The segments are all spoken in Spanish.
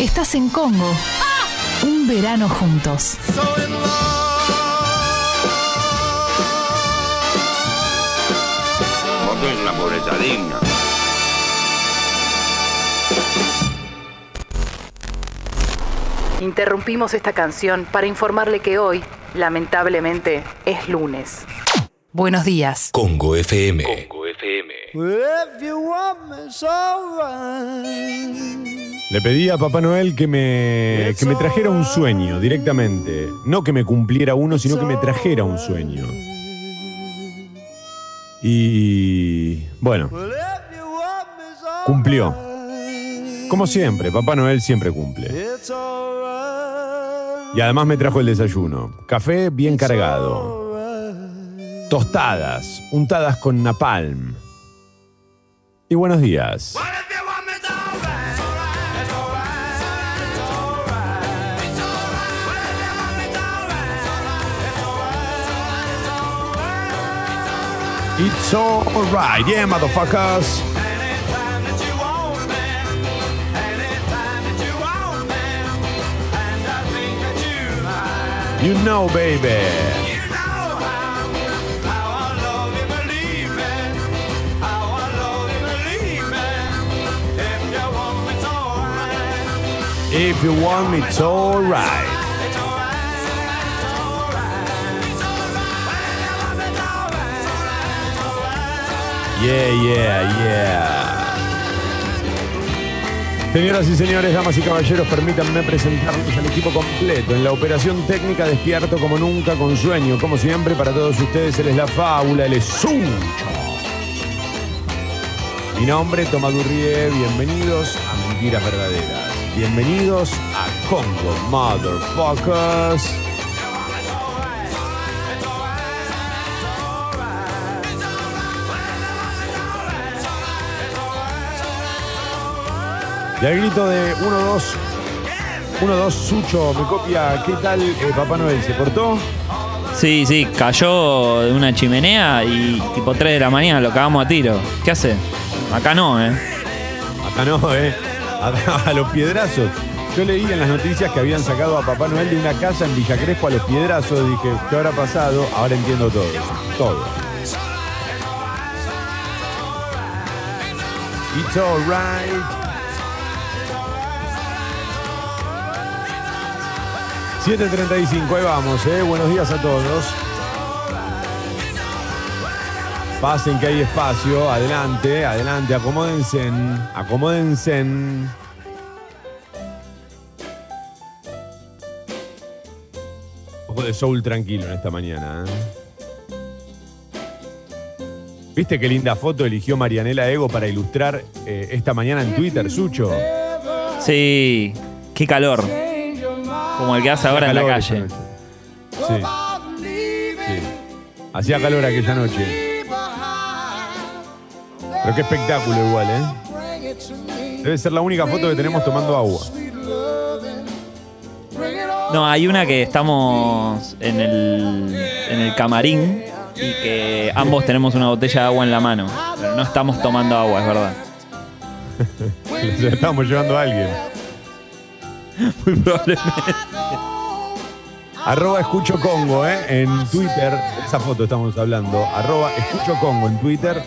Estás en Congo. Un verano juntos. Vos sos una pobreza digna. Interrumpimos esta canción para informarle que hoy, lamentablemente, es lunes. Buenos días. Congo FM. Le pedí a Papá Noel que me, que me trajera un sueño directamente. No que me cumpliera uno, sino que me trajera un sueño. Y bueno, cumplió. Como siempre, Papá Noel siempre cumple. Y además me trajo el desayuno. Café bien cargado. Tostadas, untadas con napalm. Y buenos días. It's alright, yeah, motherfuckers. You know, baby. If you want me, it's alright. Yeah, yeah, yeah. Señoras y señores, damas y caballeros, permítanme presentarles al equipo completo. En la operación técnica despierto como nunca, con sueño. Como siempre, para todos ustedes, él es la fábula, él es Sucho. Mi nombre es Tomás Durrié, bienvenidos a Mentiras Verdaderas. Bienvenidos a Congo Motherfuckers. Y al grito de 1-2, 1-2, Sucho, me copia, ¿qué tal eh, Papá Noel? ¿Se cortó? Sí, sí, cayó de una chimenea y tipo 3 de la mañana lo cagamos a tiro. ¿Qué hace? Acá no, ¿eh? Acá no, ¿eh? A los piedrazos. Yo leí en las noticias que habían sacado a Papá Noel de una casa en Villa Crespo a los piedrazos. Dije, ¿qué habrá pasado? Ahora entiendo todo. Todo. It's alright. 7.35, ahí vamos, ¿eh? Buenos días a todos. Pasen que hay espacio, adelante, adelante, acomódense, acomódense. Poco de soul tranquilo en esta mañana. ¿eh? ¿Viste qué linda foto eligió Marianela Ego para ilustrar eh, esta mañana en Twitter, Sucho? Sí, qué calor. Como el que hace ahora en la calle. Sí. Sí. Hacía calor aquella noche. Pero qué espectáculo igual, ¿eh? Debe ser la única foto que tenemos tomando agua. No, hay una que estamos en el, en el camarín y que ambos tenemos una botella de agua en la mano. Pero no estamos tomando agua, es verdad. Estábamos llevando a alguien. Muy probablemente. Arroba Escucho Congo, ¿eh? En Twitter, esa foto estamos hablando. Arroba Escucho Congo en Twitter.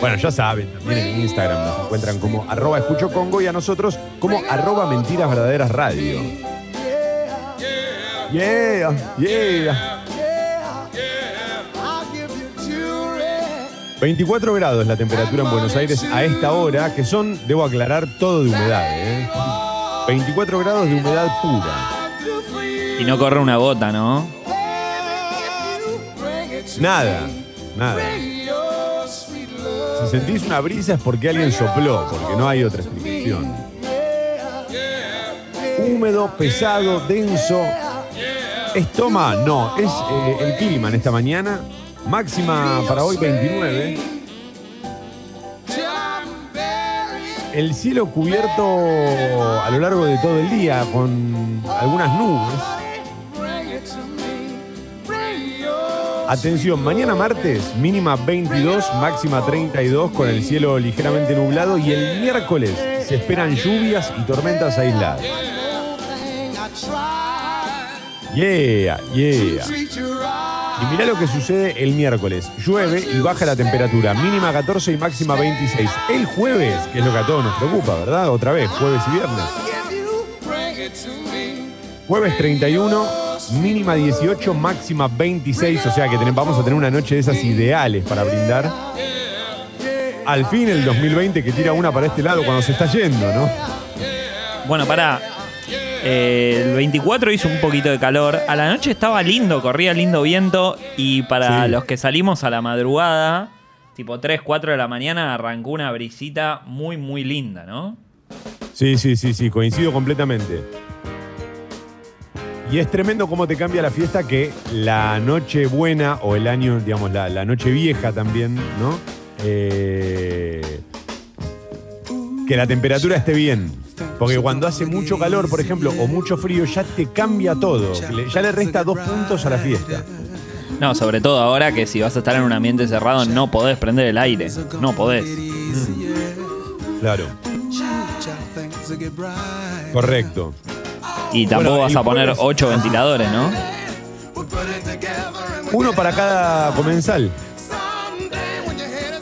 Bueno, ya saben, también en Instagram nos encuentran como arroba Escucho Congo y a nosotros como arroba Mentiras Verdaderas Radio. Yeah, yeah. 24 grados la temperatura en Buenos Aires a esta hora, que son, debo aclarar, todo de humedad, ¿eh? 24 grados de humedad pura. Y no corre una gota, ¿no? Nada, nada. Si sentís una brisa es porque alguien sopló, porque no hay otra explicación. Húmedo, pesado, denso. ¿Es toma? No, es eh, el clima en esta mañana. Máxima para hoy 29. El cielo cubierto a lo largo de todo el día con algunas nubes. Atención, mañana martes mínima 22, máxima 32 con el cielo ligeramente nublado y el miércoles se esperan lluvias y tormentas aisladas. Yeah, yeah. Y mirá lo que sucede el miércoles. Llueve y baja la temperatura, mínima 14 y máxima 26. El jueves, que es lo que a todos nos preocupa, ¿verdad? Otra vez, jueves y viernes. Jueves 31, mínima 18, máxima 26. O sea que tenemos- vamos a tener una noche de esas ideales para brindar. Al fin el 2020 que tira una para este lado cuando se está yendo, ¿no? Bueno, pará. Eh, el 24 hizo un poquito de calor. A la noche estaba lindo, corría lindo viento. Y para Sí. los que salimos a la madrugada, tipo 3, 4 de la mañana, arrancó una brisita muy, muy linda, ¿no? Sí, sí, sí, sí, coincido completamente. Y es tremendo cómo te cambia la fiesta que la noche buena o el año, digamos, la, la noche vieja también, ¿no? Eh, que la temperatura esté bien. Porque cuando hace mucho calor, por ejemplo, o mucho frío, ya te cambia todo. Ya le resta dos puntos a la fiesta. No, sobre todo ahora que si vas a estar en un ambiente cerrado no podés prender el aire. No podés. Claro. Correcto. Y tampoco Bueno, vas y a poner jueves- 8 ventiladores, ¿no? Uno para cada comensal.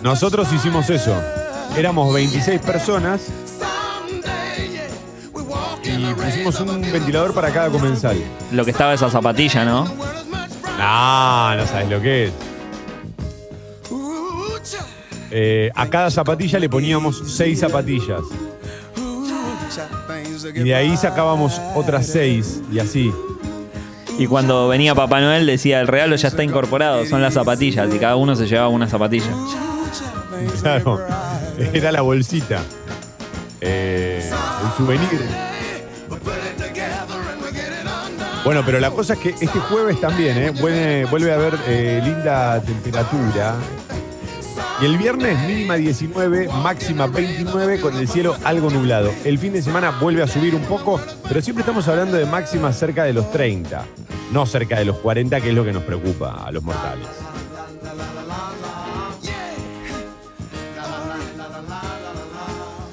Nosotros hicimos eso. Éramos 26 personas y pusimos un ventilador para cada comensal. Lo que estaba esa zapatilla, ¿no? No, no sabes lo que es. Eh, a cada zapatilla le poníamos seis zapatillas. Y de ahí sacábamos otras seis y así. Y cuando venía Papá Noel decía, el regalo ya está incorporado, son las zapatillas. Y cada uno se llevaba una zapatilla. Claro. Era la bolsita. Eh, el souvenir. Bueno, pero la cosa es que este jueves también, ¿eh? vuelve, vuelve a haber eh, linda temperatura. Y el viernes mínima 19, máxima 29 con el cielo algo nublado. El fin de semana vuelve a subir un poco, pero siempre estamos hablando de máximas cerca de los 30, no cerca de los 40, que es lo que nos preocupa a los mortales.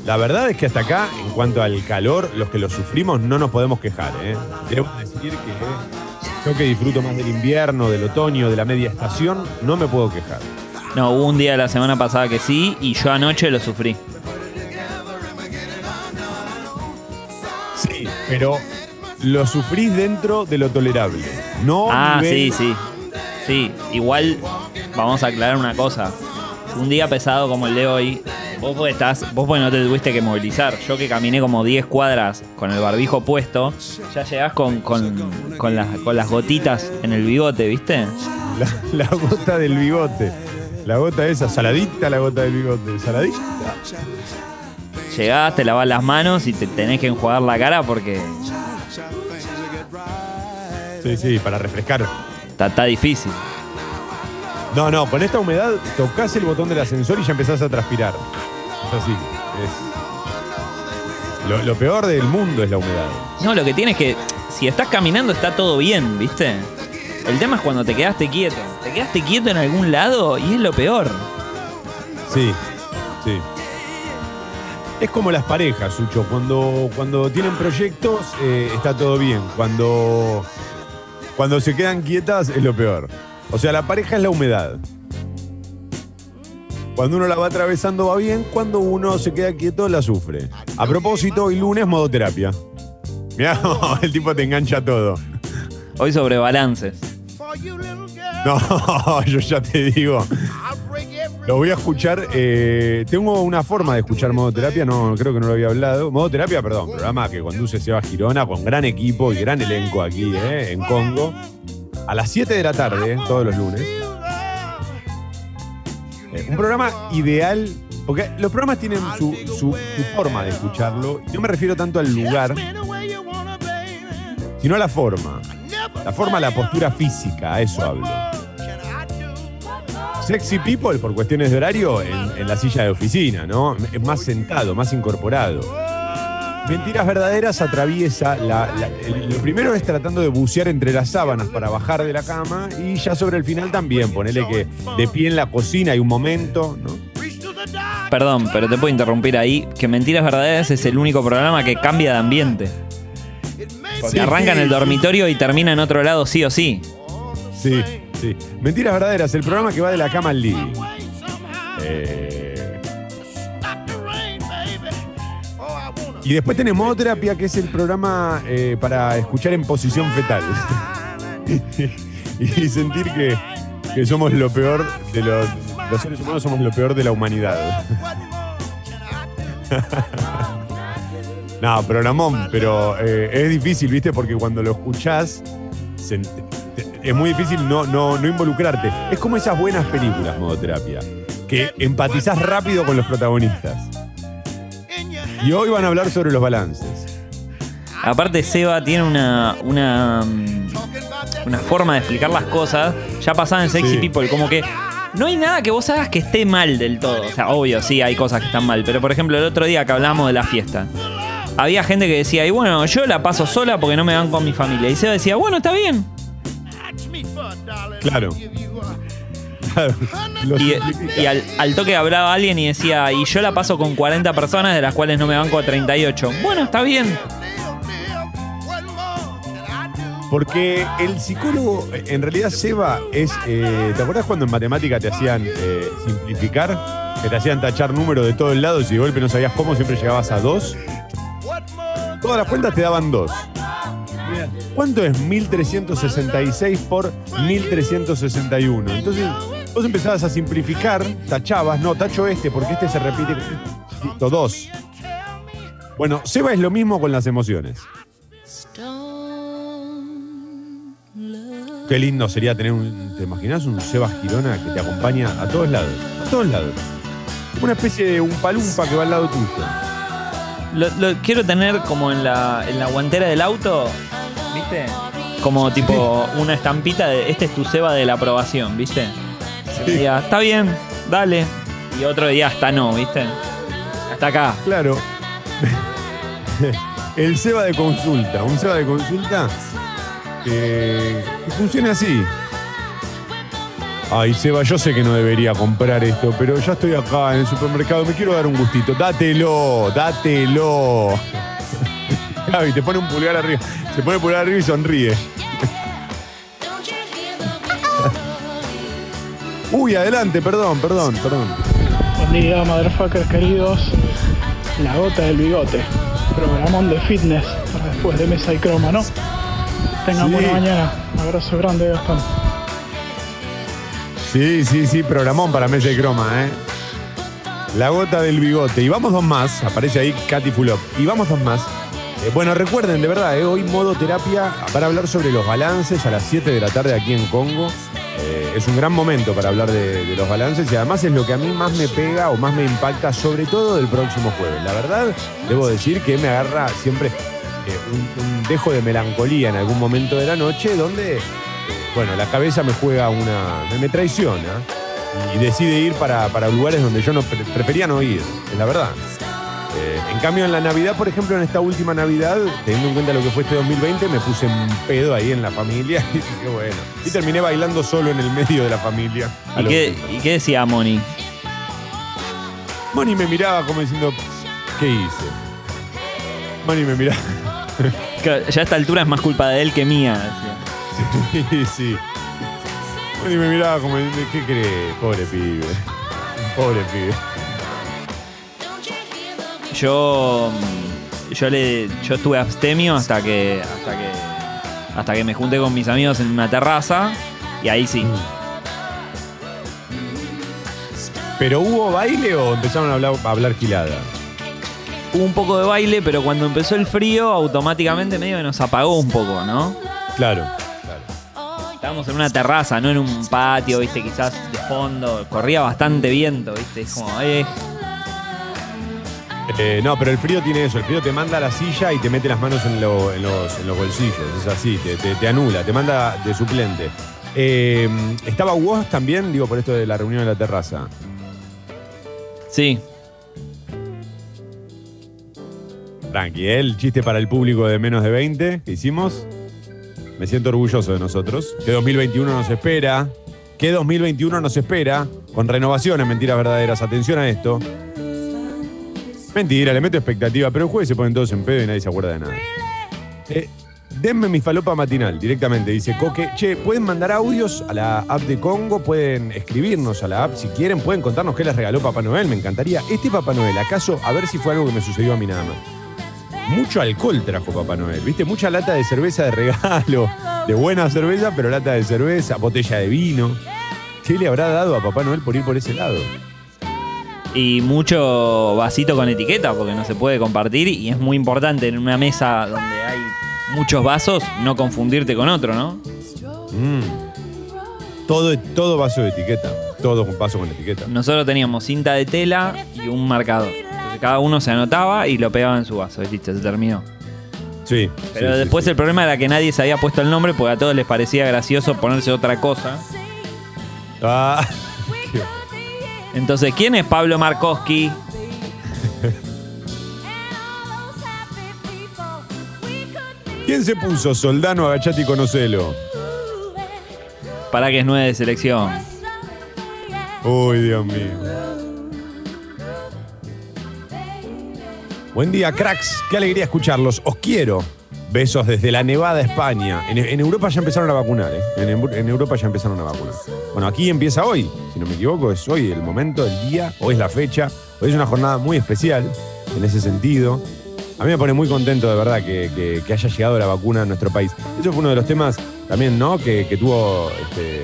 La verdad es que hasta acá, en cuanto al calor, los que lo sufrimos no nos podemos quejar. ¿eh? Decir que yo que disfruto más del invierno, del otoño, de la media estación, no me puedo quejar. No, hubo un día de la semana pasada que sí y yo anoche lo sufrí. Sí, pero lo sufrís dentro de lo tolerable. No Ah, sí, sí. Sí, igual vamos a aclarar una cosa. Un día pesado como el de hoy, vos porque estás, vos porque no te tuviste que movilizar. Yo que caminé como 10 cuadras con el barbijo puesto, ya llegás con, con, con las, con las gotitas en el bigote, ¿viste? La, la gota del bigote. La gota esa, saladita la gota del bigote. Saladita. Llegás, te lavas las manos y te tenés que enjuagar la cara porque Sí, sí, para refrescar. está, está difícil. No, no, con esta humedad tocas el botón del ascensor y ya empezás a transpirar. Es así. Es... Lo, lo peor del mundo es la humedad. No, lo que tienes que. Si estás caminando está todo bien, ¿viste? El tema es cuando te quedaste quieto. Te quedaste quieto en algún lado y es lo peor. Sí, sí. Es como las parejas, Sucho. Cuando, cuando tienen proyectos eh, está todo bien. Cuando, cuando se quedan quietas es lo peor. O sea, la pareja es la humedad. Cuando uno la va atravesando va bien, cuando uno se queda quieto la sufre. A propósito, hoy lunes modo terapia. Mirá, el tipo te engancha todo. Hoy sobre balances. No, yo ya te digo. Lo voy a escuchar. eh, tengo una forma de escuchar modo terapia, no creo que no lo había hablado. Modo terapia, perdón, programa que conduce Seba Girona con gran equipo y gran elenco aquí eh, en Congo. A las 7 de la tarde, todos los lunes. Eh, un programa ideal, porque los programas tienen su, su- su forma de escucharlo. Y no me refiero tanto al lugar, sino a la forma. La forma, la postura física, a eso hablo. Sexy People, por cuestiones de horario, en, la silla de oficina, ¿no? Más sentado, más incorporado. Mentiras verdaderas atraviesa la, la- lo primero es tratando de bucear entre las sábanas para bajar de la cama y ya sobre el final también, ponele que de pie en la cocina hay un momento, ¿no? Perdón, pero te puedo interrumpir ahí. Que Mentiras Verdaderas es el único programa que cambia de ambiente. Porque arranca en el dormitorio y termina en otro lado sí o sí. Sí, sí. Mentiras verdaderas, el programa que va de la cama al living. Eh, Y después tenemos Modoterapia, que es el programa eh, para escuchar en posición fetal. y sentir que, que somos lo peor de los. Los seres humanos somos lo peor de la humanidad. no, programón, pero eh, es difícil, ¿viste? Porque cuando lo escuchás, se- te- es muy difícil no, no, no involucrarte. Es como esas buenas películas, modoterapia, que empatizás rápido con los protagonistas. Y hoy van a hablar sobre los balances. Aparte, Seba tiene una, una, una forma de explicar las cosas. Ya pasaba en Sexy Sí. People, como que no hay nada que vos hagas que esté mal del todo. O sea, obvio, sí, hay cosas que están mal. Pero por ejemplo, el otro día que hablamos de la fiesta, había gente que decía, y bueno, yo la paso sola porque no me van con mi familia. Y Seba decía, bueno, está bien. Claro. Y, al, al toque hablaba alguien y decía, y yo la paso con 40 personas, de las cuales no me banco a 38. Bueno, está bien. Porque el psicólogo, en realidad, Seba, es. eh, ¿Te acuerdas cuando en matemática te hacían eh, simplificar? Que te hacían tachar números de todos lados y de golpe no sabías cómo, siempre llegabas a dos. Todas las cuentas te daban dos. ¿Cuánto es 1366 por 1361? Entonces, vos empezabas a simplificar, tachabas, no, tacho este, porque este se repite. Listo, dos. Bueno, Seba es lo mismo con las emociones. Qué lindo sería tener un. ¿Te imaginas un Sebas Girona que te acompaña a todos lados? A todos lados. Una especie de un palumpa que va al lado tuyo. Lo, lo quiero tener como en la, en la guantera del auto, ¿viste? Como tipo una estampita de este es tu Seba de la aprobación, ¿viste? Me diga, está bien, dale. Y otro día hasta no, ¿viste? Hasta acá. Claro. El Seba de consulta. Un Seba de consulta que, que funcione así. Ay, Seba, yo sé que no debería comprar esto, pero ya estoy acá en el supermercado, me quiero dar un gustito. Dátelo, dátelo. Gaby, te pone un pulgar arriba. Se pone pulgar arriba y sonríe. Uy, adelante, perdón, perdón, perdón. Buen día, motherfuckers queridos. La gota del bigote. Programón de fitness para después de mesa y croma, ¿no? Tengan Sí. buena mañana. Un abrazo grande, Gastón. Sí, sí, sí, programón para Mesa y Croma, ¿eh? La gota del bigote. Y vamos dos más. Aparece ahí Katy Fulop. Y vamos dos más. Eh, bueno, recuerden, de verdad, ¿eh? hoy modo terapia para hablar sobre los balances a las 7 de la tarde aquí en Congo. Eh, es un gran momento para hablar de, los balances y además es lo que a mí más me pega o más me impacta, sobre todo del próximo jueves. La verdad, debo decir que me agarra siempre un, dejo de melancolía en algún momento de la noche donde, bueno, la cabeza me juega una. me, me traiciona y decide ir para, para lugares donde yo no pre- prefería no ir, es la verdad. Eh, en cambio, en la Navidad, por ejemplo, en esta última Navidad, teniendo en cuenta lo que fue este 2020, me puse un pedo ahí en la familia y dije, bueno. Y terminé bailando solo en el medio de la familia. ¿Y qué, ¿Y qué decía Moni? Moni me miraba como diciendo, ¿qué hice? Moni me miraba. Ya a esta altura es más culpa de él que mía. Sí, sí. Moni me miraba como ¿qué crees? Pobre pibe. Pobre pibe. Yo, yo le, yo estuve abstemio hasta que, hasta que, hasta que me junté con mis amigos en una terraza y ahí sí. ¿Pero hubo baile o empezaron a hablar, a hablar gilada? Hubo un poco de baile, pero cuando empezó el frío, automáticamente medio que nos apagó un poco, ¿no? Claro. Estábamos en una terraza, no en un patio, viste, quizás de fondo. Corría bastante viento, viste. Es como, eh, Eh, no, pero el frío tiene eso. El frío te manda a la silla y te mete las manos en, lo- en los, en los bolsillos. Es así, te, te- te anula, te manda de suplente. Eh, ¿Estaba vos también, digo, por esto de la reunión en la terraza? sí. Tranqui, ¿eh? el chiste para el público de menos de 20 que hicimos. Me siento orgulloso de nosotros. Que 2021 nos espera. ¿Qué 2021 nos espera? Con renovaciones, mentiras verdaderas. Atención a esto. Mentira, le meto expectativa, pero el jueves se ponen todos en pedo y nadie se acuerda de nada. Eh, denme mi falopa matinal directamente, dice Coque. Che, pueden mandar audios a la app de Congo, pueden escribirnos a la app si quieren, pueden contarnos qué les regaló Papá Noel, me encantaría. Este Papá Noel, ¿acaso? A ver si fue algo que me sucedió a mí nada más. Mucho alcohol trajo Papá Noel, ¿viste? Mucha lata de cerveza de regalo, de buena cerveza, pero lata de cerveza, botella de vino. ¿Qué le habrá dado a Papá Noel por ir por ese lado? Y mucho vasito con etiqueta, porque no se puede compartir. Y es muy importante en una mesa donde hay muchos vasos, no confundirte con otro, ¿no? Mm. Todo, todo vaso de etiqueta. Todo vaso con etiqueta. Nosotros teníamos cinta de tela y un marcador. Cada uno se anotaba y lo pegaba en su vaso. Y listo, se terminó. Sí. Pero sí, sí, después sí. el problema era que nadie se había puesto el nombre porque a todos les parecía gracioso ponerse otra cosa. Ah, Entonces, ¿quién es Pablo Markowski? ¿Quién se puso Soldano, Agachati y Conocelo? Para que es nueve de selección. Uy, Dios mío. Buen día, cracks. Qué alegría escucharlos. Os quiero. Besos desde la Nevada, España. En, Europa ya empezaron a vacunar, ¿eh? En, Europa ya empezaron a vacunar. Bueno, aquí empieza hoy, si no me equivoco, es hoy el momento, el día, hoy es la fecha. Hoy es una jornada muy especial en ese sentido. A mí me pone muy contento de verdad que, haya llegado la vacuna a nuestro país. Eso fue uno de los temas también, ¿no? Que, tuvo este,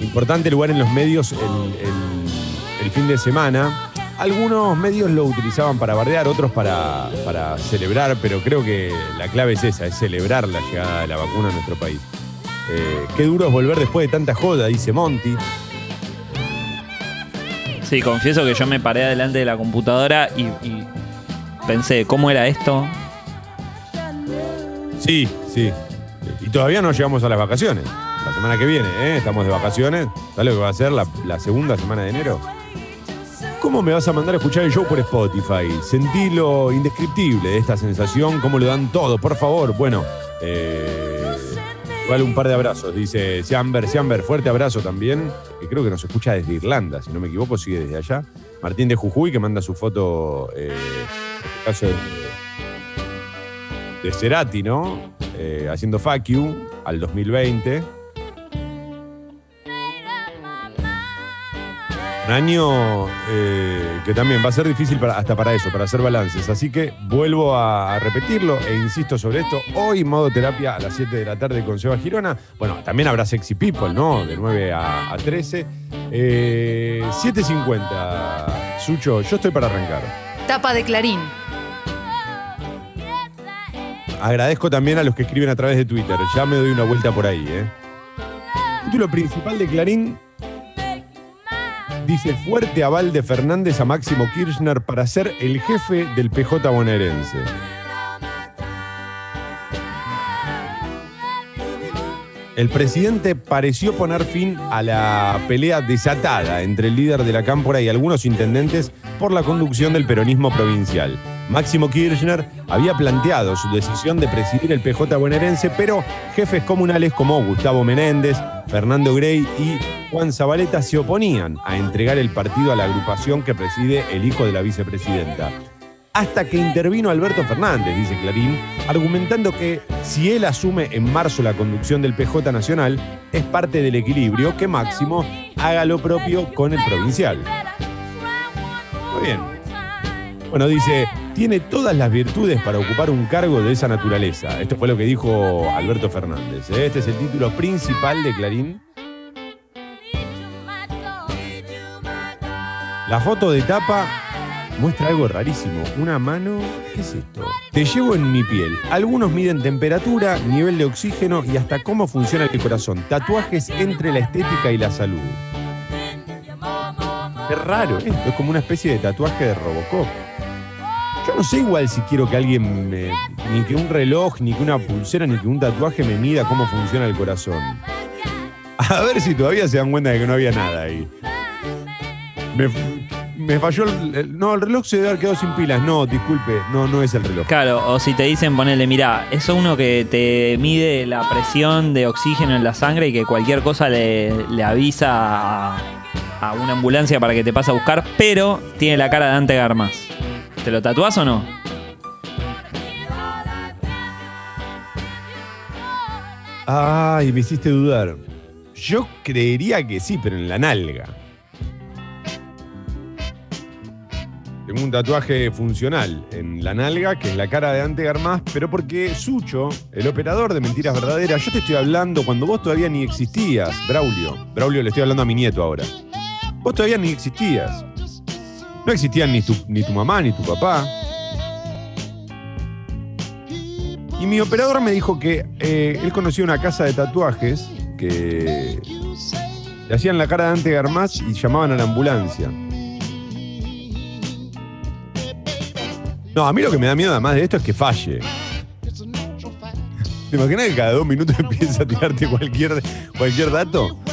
importante lugar en los medios el fin de semana. Algunos medios lo utilizaban para bardear, otros para, para celebrar, pero creo que la clave es esa, es celebrar la llegada de la vacuna a nuestro país. Eh, qué duro es volver después de tanta joda, dice Monty. Sí, confieso que yo me paré adelante de la computadora y, y pensé, ¿cómo era esto? Sí, sí. Y todavía no llegamos a las vacaciones. La semana que viene, ¿eh? Estamos de vacaciones. ¿Sabes lo que va a ser la, la segunda semana de enero? ¿Cómo me vas a mandar a escuchar el show por Spotify? Sentí lo indescriptible de esta sensación, cómo lo dan todo, por favor. Bueno, eh, vale un par de abrazos, dice Siamber. Siamber, fuerte abrazo también, que creo que nos escucha desde Irlanda, si no me equivoco, sigue desde allá. Martín de Jujuy, que manda su foto, eh, en este caso de, de Cerati, ¿no? Eh, haciendo fuck al 2020. Un año eh, que también va a ser difícil para- hasta para eso, para hacer balances. Así que vuelvo a, a repetirlo e insisto sobre esto. Hoy, modo terapia a las 7 de la tarde con Seba Girona. Bueno, también habrá Sexy People, ¿no? De 9 a, a 13. Eh, 7.50. Sucho, yo estoy para arrancar. Tapa de Clarín. Agradezco también a los que escriben a través de Twitter. Ya me doy una vuelta por ahí, ¿eh? Título principal de Clarín dice fuerte aval de Fernández a Máximo Kirchner para ser el jefe del PJ bonaerense. El presidente pareció poner fin a la pelea desatada entre el líder de la Cámpora y algunos intendentes por la conducción del peronismo provincial. Máximo Kirchner había planteado su decisión de presidir el PJ bonaerense, pero jefes comunales como Gustavo Menéndez, Fernando Grey y Juan Zabaleta se oponían a entregar el partido a la agrupación que preside el hijo de la vicepresidenta hasta que intervino Alberto Fernández, dice Clarín, argumentando que si él asume en marzo la conducción del PJ Nacional, es parte del equilibrio que Máximo haga lo propio con el provincial. Muy bien. Bueno, dice, tiene todas las virtudes para ocupar un cargo de esa naturaleza. Esto fue lo que dijo Alberto Fernández. ¿eh? Este es el título principal de Clarín. La foto de tapa muestra algo rarísimo. Una mano. ¿Qué es esto? Te llevo en mi piel. Algunos miden temperatura, nivel de oxígeno y hasta cómo funciona el corazón. Tatuajes entre la estética y la salud. Qué raro esto. Es como una especie de tatuaje de Robocop. Yo no sé igual si quiero que alguien me- ni que un reloj, ni que una pulsera, ni que un tatuaje me mida cómo funciona el corazón. A ver si todavía se dan cuenta de que no había nada ahí. Me- me falló el, No, el reloj se debe haber quedado sin pilas. No, disculpe, no, no es el reloj. Claro, o si te dicen ponele, mira, es uno que te mide la presión de oxígeno en la sangre y que cualquier cosa le, le avisa a, a una ambulancia para que te pase a buscar, pero tiene la cara de Dante Garmas. ¿Te lo tatuás o no? Ay, me hiciste dudar. Yo creería que sí, pero en la nalga. Tengo un tatuaje funcional en la nalga, que es la cara de Ante Garmaz, pero porque Sucho, el operador de Mentiras Verdaderas, yo te estoy hablando cuando vos todavía ni existías, Braulio. Braulio, le estoy hablando a mi nieto ahora. Vos todavía ni existías. No existían ni tu, ni tu mamá ni tu papá. Y mi operador me dijo que eh, él conocía una casa de tatuajes que le hacían la cara de Ante Garmaz y llamaban a la ambulancia. No, a mí lo que me da miedo además de esto es que falle. ¿Te imaginas que cada dos minutos empieza a tirarte cualquier, cualquier dato?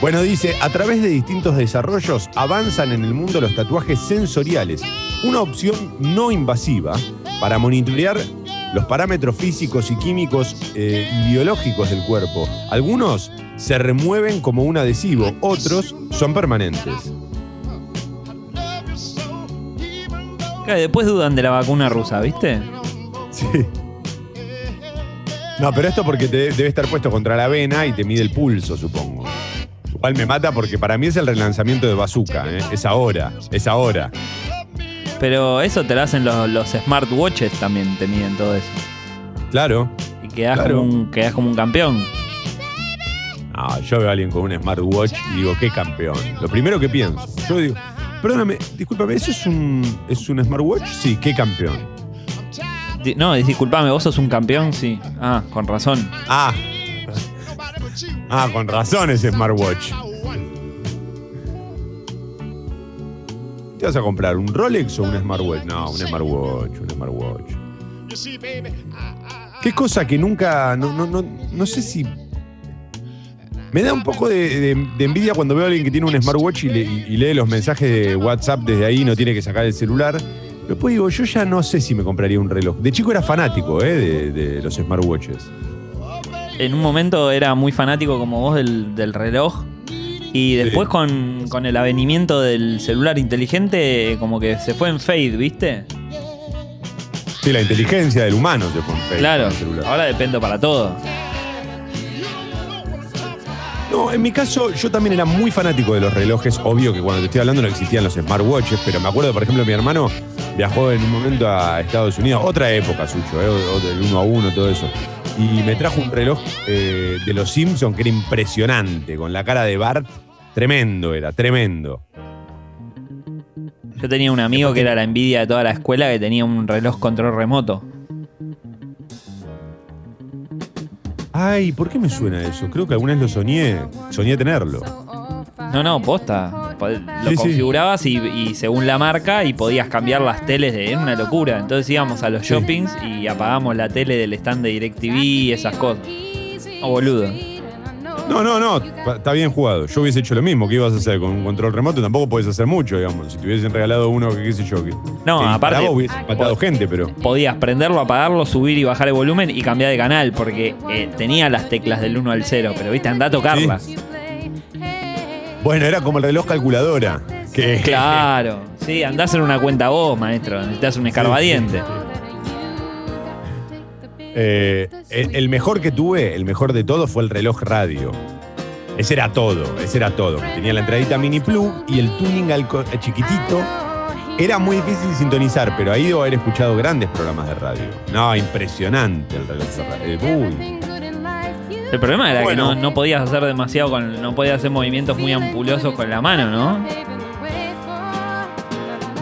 Bueno, dice, a través de distintos desarrollos avanzan en el mundo los tatuajes sensoriales, una opción no invasiva para monitorear los parámetros físicos y químicos eh, y biológicos del cuerpo. Algunos se remueven como un adhesivo, otros son permanentes. Claro, después dudan de la vacuna rusa, ¿viste? Sí. No, pero esto porque te- debe estar puesto contra la vena y te mide el pulso, supongo. Igual me mata porque para mí es el relanzamiento de Bazooka, ¿eh? Es ahora, es ahora. Pero eso te lo hacen los, los smartwatches también, te miden todo eso. Claro. Y quedás, Claro. como, un, quedás como un campeón. No, yo veo a alguien con un smartwatch y digo, qué campeón. Lo primero que pienso. Yo digo, perdóname, discúlpame, ¿eso es un, es un smartwatch? Sí, qué campeón. Di- No, disculpame, vos sos un campeón, sí. Ah, con razón. Ah. Ah, con razón ese smartwatch. ¿Te vas a comprar un Rolex o un smartwatch? No, un smartwatch, un smartwatch. Qué cosa que nunca, no, no, no, no sé si... Me da un poco de, de- envidia cuando veo a alguien que tiene un smartwatch y lee los mensajes de WhatsApp desde ahí, no tiene que sacar el celular. Después digo, yo ya no sé si me compraría un reloj. De chico era fanático ¿eh? de, de los smartwatches. En un momento era muy fanático como vos del, del reloj. Y después Sí. con, con el avenimiento del celular inteligente, como que se fue en fade, ¿viste? Sí, la inteligencia del humano te pone fake Claro, con el celular. ahora dependo para todo. No, en mi caso, yo también era muy fanático de los relojes. Obvio que cuando te estoy hablando no existían los smartwatches, pero me acuerdo, por ejemplo, mi hermano viajó en un momento a Estados Unidos, otra época, Sucho, ¿eh? del uno a uno, todo eso. Y me trajo un reloj eh, de los Simpsons que era impresionante, con la cara de Bart. Tremendo era, tremendo. Yo tenía un amigo que era la envidia de toda la escuela que tenía un reloj control remoto. Ay, ¿por qué me suena eso? Creo que alguna vez lo soñé. Soñé tenerlo. No, no, posta. Po- Lo Sí, sí. configurabas y, y según la marca y podías cambiar las teles. De, era una locura. Entonces íbamos a los Sí. shoppings y apagábamos la tele del stand de DirecTV y esas cosas. Oh, boludo. No, no, no, está bien jugado. Yo hubiese hecho lo mismo. ¿Qué ibas a hacer con un control remoto? Tampoco puedes hacer mucho, digamos. Si te hubiesen regalado uno, que qué sé yo. Que, No, que aparte- hubiese matado gente, pero. Podías prenderlo, apagarlo, subir y bajar el volumen y cambiar de canal porque eh, tenía las teclas del 1 al 0. Pero viste, anda a tocarlas. Bueno, era como el reloj calculadora. Que, Claro. Sí, andá a hacer una cuenta vos, maestro. Necesitas un escarbadiente. Eh, el, el mejor que tuve, el mejor de todo, fue el reloj radio. Ese era todo, ese era todo. Tenía la entradita mini plug y el tuning al co- eh, chiquitito. Era muy difícil sintonizar, pero ahí debo haber escuchado grandes programas de radio. No, impresionante el reloj de radio. Eh, uy. El problema era Bueno. que no, no podías hacer demasiado con. No podías hacer movimientos muy ampulosos con la mano, ¿no?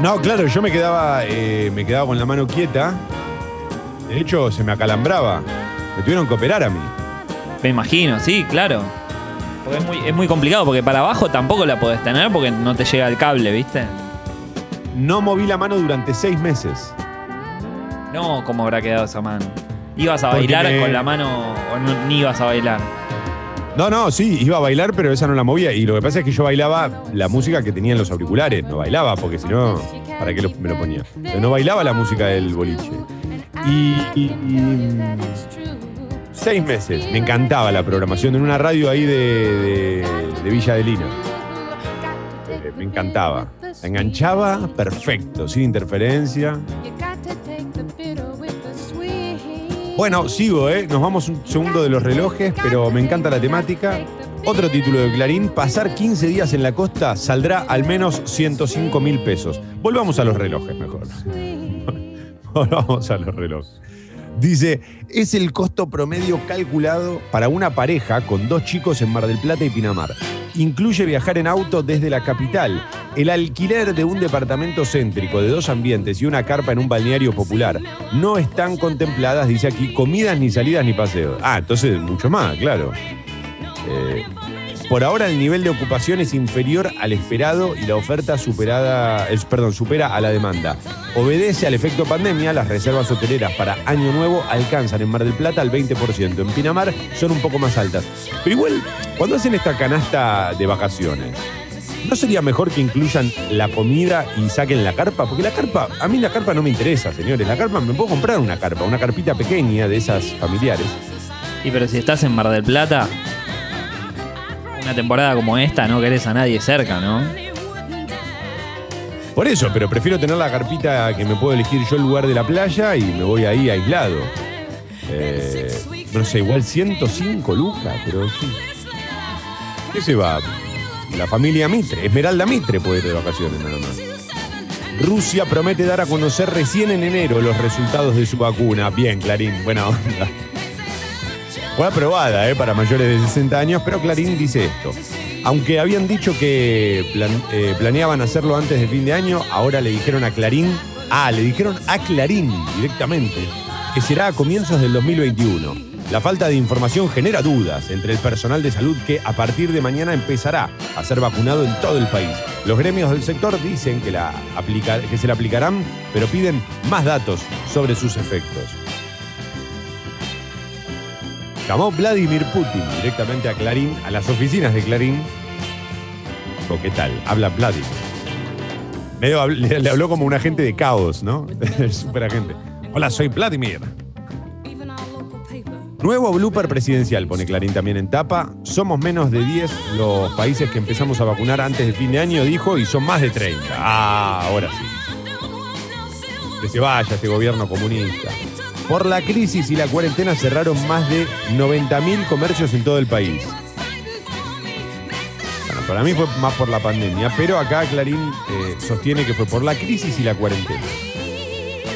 No, claro, yo me quedaba, eh, me quedaba con la mano quieta. De hecho, se me acalambraba. Me tuvieron que operar a mí. Me imagino, sí, claro. Porque es muy, es muy complicado, porque para abajo tampoco la podés tener porque no te llega el cable, ¿viste? No moví la mano durante seis meses. No, ¿cómo habrá quedado esa mano? ¿Ibas a bailar me- con la mano o no- ni ibas a bailar? No, no, sí, iba a bailar, pero esa no la movía. Y lo que pasa es que yo bailaba la música que tenía en los auriculares. No bailaba, porque si no, ¿para qué lo- me lo ponía? Pero no bailaba la música del boliche. Y, y- y- seis meses. Me encantaba la programación en una radio ahí de, de- de Villa de Lina. Eh, Me encantaba. La enganchaba perfecto, sin interferencia. Bueno, sigo, ¿eh? Nos vamos un segundo de los relojes, pero me encanta la temática. Otro título de Clarín, pasar 15 días en la costa saldrá al menos 105 mil pesos. Volvamos a los relojes mejor. Volvamos a los relojes. Dice, es el costo promedio calculado para una pareja con dos chicos en Mar del Plata y Pinamar. Incluye viajar en auto desde la capital, el alquiler de un departamento céntrico de dos ambientes y una carpa en un balneario popular. No están contempladas, dice aquí, comidas ni salidas ni paseos. Ah, entonces mucho más, claro. Eh, por ahora el nivel de ocupación es inferior al esperado y la oferta superada, es, perdón, supera a la demanda. Obedece al efecto pandemia, las reservas hoteleras para Año Nuevo alcanzan en Mar del Plata al 20%, en Pinamar son un poco más altas. Pero igual, cuando hacen esta canasta de vacaciones, ¿no sería mejor que incluyan la comida y saquen la carpa? Porque la carpa, a mí la carpa no me interesa, señores. La carpa, me puedo comprar una carpa, una carpita pequeña de esas familiares. Y pero si estás en Mar del Plata, una temporada como esta, no querés a nadie cerca, ¿no? Por eso, pero prefiero tener la carpita que me puedo elegir yo el lugar de la playa y me voy ahí aislado. Eh, no sé, igual 105 lucas, pero sí. ¿Qué se va? La familia Mitre, Esmeralda Mitre puede ir de vacaciones nada más. Rusia promete dar a conocer recién en enero los resultados de su vacuna. Bien, Clarín, buena onda. Fue aprobada eh, para mayores de 60 años, pero Clarín dice esto. Aunque habían dicho que eh, planeaban hacerlo antes de fin de año, ahora le dijeron a Clarín, ah, le dijeron a Clarín directamente, que será a comienzos del 2021. La falta de información genera dudas entre el personal de salud que a partir de mañana empezará a ser vacunado en todo el país. Los gremios del sector dicen que, la que se la aplicarán, pero piden más datos sobre sus efectos. Llamó Vladimir Putin directamente a Clarín, a las oficinas de Clarín. Dijo, ¿qué tal? Habla Vladimir. Medio habl- le, habló como un agente de caos, ¿no? Super agente. Hola, soy Vladimir. Nuevo blooper presidencial, pone Clarín también en tapa. Somos menos de 10 los países que empezamos a vacunar antes de fin de año, dijo, y son más de 30. Ah, ahora sí. Que se vaya este gobierno comunista. Por la crisis y la cuarentena cerraron más de 90.000 comercios en todo el país. Bueno, para mí fue más por la pandemia, pero acá Clarín eh, sostiene que fue por la crisis y la cuarentena.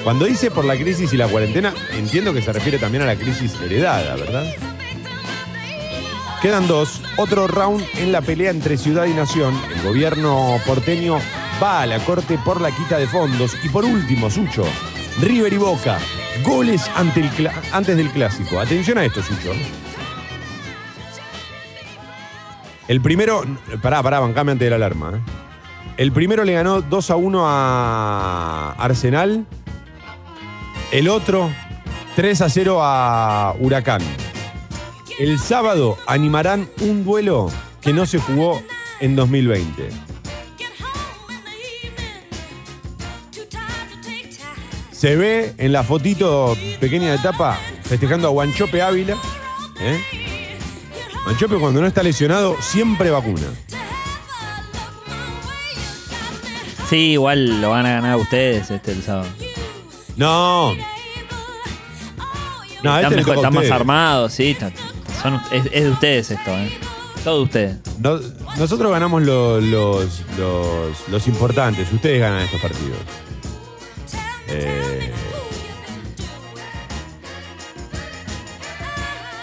Cuando dice por la crisis y la cuarentena, entiendo que se refiere también a la crisis heredada, ¿verdad? Quedan dos. Otro round en la pelea entre ciudad y nación. El gobierno porteño va a la corte por la quita de fondos. Y por último, Sucho, River y Boca. Goles ante el antes del clásico. Atención a esto, Sucho. El primero. Pará, pará, bancame antes de la alarma. ¿eh? El primero le ganó 2 a 1 a Arsenal. El otro 3 a 0 a Huracán. El sábado animarán un duelo que no se jugó en 2020. Se ve en la fotito pequeña de etapa festejando a Guanchope Ávila. ¿eh? Guanchope cuando no está lesionado siempre vacuna. Sí, igual lo van a ganar ustedes este el sábado. No. No, están este mejor- están más armados, sí. está- son- es, es de ustedes esto, ¿eh? Todo de ustedes. No- nosotros ganamos lo- los, los, los importantes, ustedes ganan estos partidos. Eh,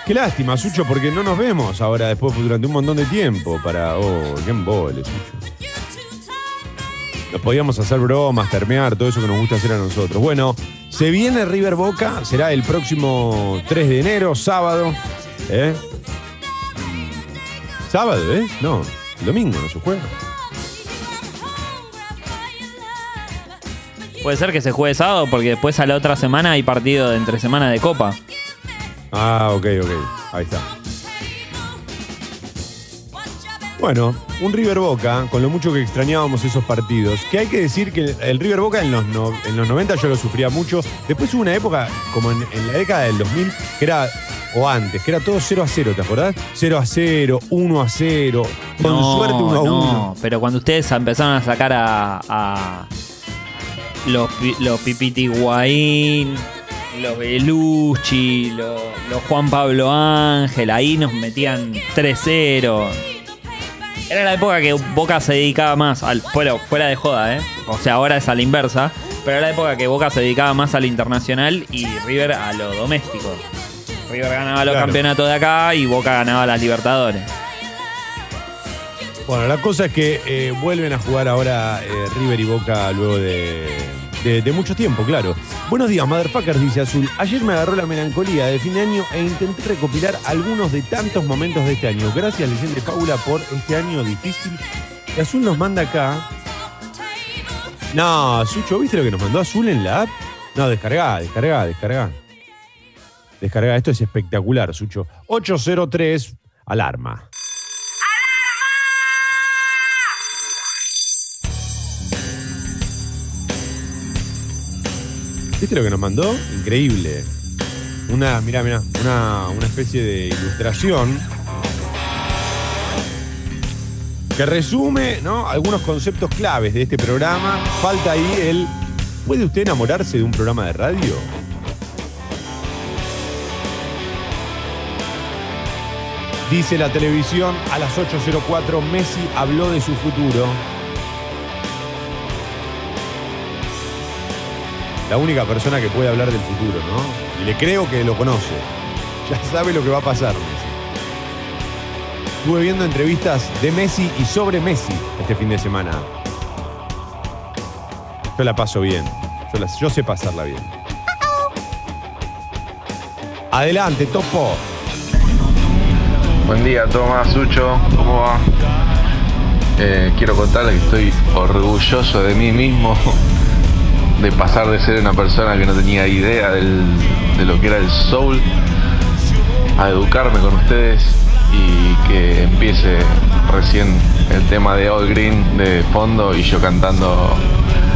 Qué lástima, Sucho, porque no nos vemos ahora después durante un montón de tiempo para. Oh, qué embole, Sucho. Nos podíamos hacer bromas, termear, todo eso que nos gusta hacer a nosotros. Bueno, se viene River Boca, será el próximo 3 de enero, sábado. ¿eh? Sábado, ¿eh? No, domingo no se juega. Puede ser que se juegue sábado porque después a la otra semana hay partido de entre semana de Copa. Ah, ok, ok. Ahí está. Bueno, un River Boca, con lo mucho que extrañábamos esos partidos, que hay que decir que el River Boca en los, no- en los 90 yo lo sufría mucho. Después hubo una época, como en, en la década del 2000, que era, o antes, que era todo 0 a 0, ¿te acordás? 0 a 0, 1 a 0, con No, suerte 1 a 1. no, pero cuando ustedes empezaron a sacar a, a los, los Pipiti Higuaín, los Belucci, los, los Juan Pablo Ángel, ahí nos metían 3-0. Era la época que Boca se dedicaba más al. Bueno, fuera de joda, ¿eh? O sea, ahora es a la inversa. Pero era la época que Boca se dedicaba más al internacional y River a lo doméstico. River ganaba los Claro. campeonatos de acá y Boca ganaba las Libertadores. Bueno, la cosa es que eh, vuelven a jugar ahora eh, River y Boca luego de, mucho tiempo, claro. Buenos días, motherfuckers, dice Azul. Ayer me agarró la melancolía de fin de año e intenté recopilar algunos de tantos momentos de este año. Gracias, Leyenda Paula, por este año difícil. Y Azul nos manda acá. No, Sucho, ¿viste lo que nos mandó Azul en la app? No, descargá, descargá, descargá. Descargá, esto es espectacular, Sucho. 803, alarma. ¿Viste lo que nos mandó? Increíble. Una, mira, mira, una, una especie de ilustración que resume ¿no? algunos conceptos claves de este programa. Falta ahí el. ¿Puede usted enamorarse de un programa de radio? Dice la televisión a las 8.04, Messi habló de su futuro. La única persona que puede hablar del futuro, ¿no? Y le creo que lo conoce. Ya sabe lo que va a pasar, Messi. Estuve viendo entrevistas de Messi y sobre Messi este fin de semana. Yo la paso bien. Yo, sé pasarla bien. Adelante, Topo. Buen día, Tomás, Sucho, ¿cómo va? Eh, quiero contarle que estoy orgulloso de mí mismo de pasar de ser una persona que no tenía idea de lo que era el soul a educarme con ustedes y que empiece recién el tema de All Green de fondo y yo cantando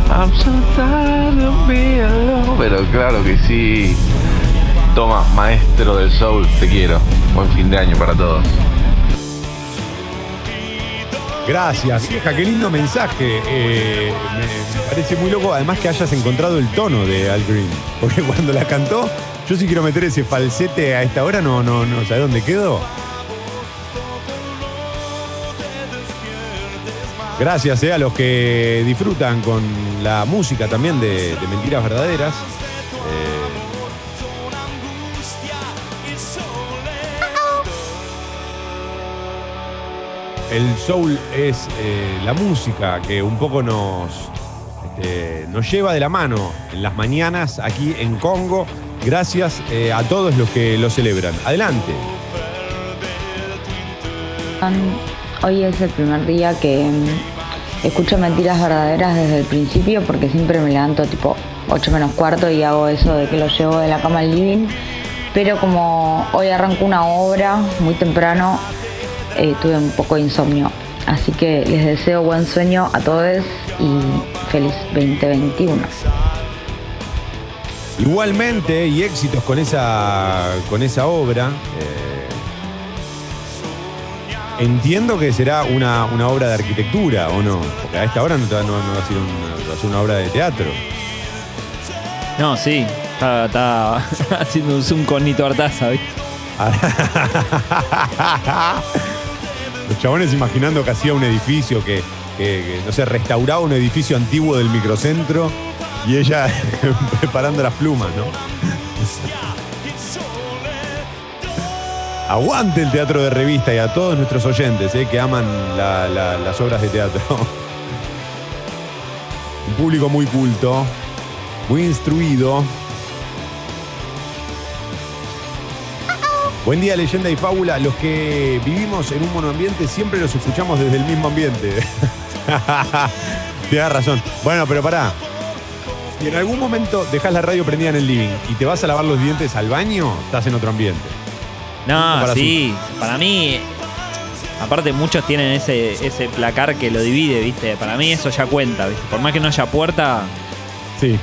I'm so tired of being alone". Pero claro que sí. Toma, maestro del soul, te quiero. Buen fin de año para todos. Gracias, vieja, qué lindo mensaje. Eh, me, parece muy loco, además que hayas encontrado el tono de Al Green. Porque cuando la cantó, yo sí quiero meter ese falsete a esta hora, no, no, no, ¿sabes dónde quedó? Gracias eh, a los que disfrutan con la música también de Mentiras Verdaderas. El soul es eh, la música que un poco nos, este, nos lleva de la mano en las mañanas aquí en Congo. Gracias eh, a todos los que lo celebran. Adelante. Hoy es el primer día que mm, escucho mentiras verdaderas desde el principio porque siempre me levanto tipo 8 menos cuarto y hago eso de que lo llevo de la cama al living. Pero como hoy arranco una obra muy temprano, eh, tuve un poco de insomnio. Así que les deseo buen sueño a todos y feliz 2021. Igualmente, y éxitos con esa, con esa obra. eh, entiendo que será una, una obra de arquitectura, ¿o no? Porque a esta hora no, no- no va a ser una, va a ser una obra de teatro. No, sí. Está, está haciendo un zoom con Nito Artaza, ¿viste? Los chabones imaginando que hacía un edificio, que, no sé, restauraba un edificio antiguo del microcentro y ella preparando las plumas, ¿no? Aguante el teatro de revista y a todos nuestros oyentes eh, que aman la- la- las obras de teatro. Un público muy culto, muy instruido. Buen día, leyenda y fábula. Los que vivimos en un monoambiente siempre los escuchamos desde el mismo ambiente. Tienes razón. Bueno, pero pará. Si en algún momento dejas la radio prendida en el living y te vas a lavar los dientes al baño, estás en otro ambiente. No, Para sí. Para mí, Aparte, muchos tienen ese, ese placar que lo divide, ¿viste? Para mí eso ya cuenta, ¿viste? Por más que no haya puerta, Sí.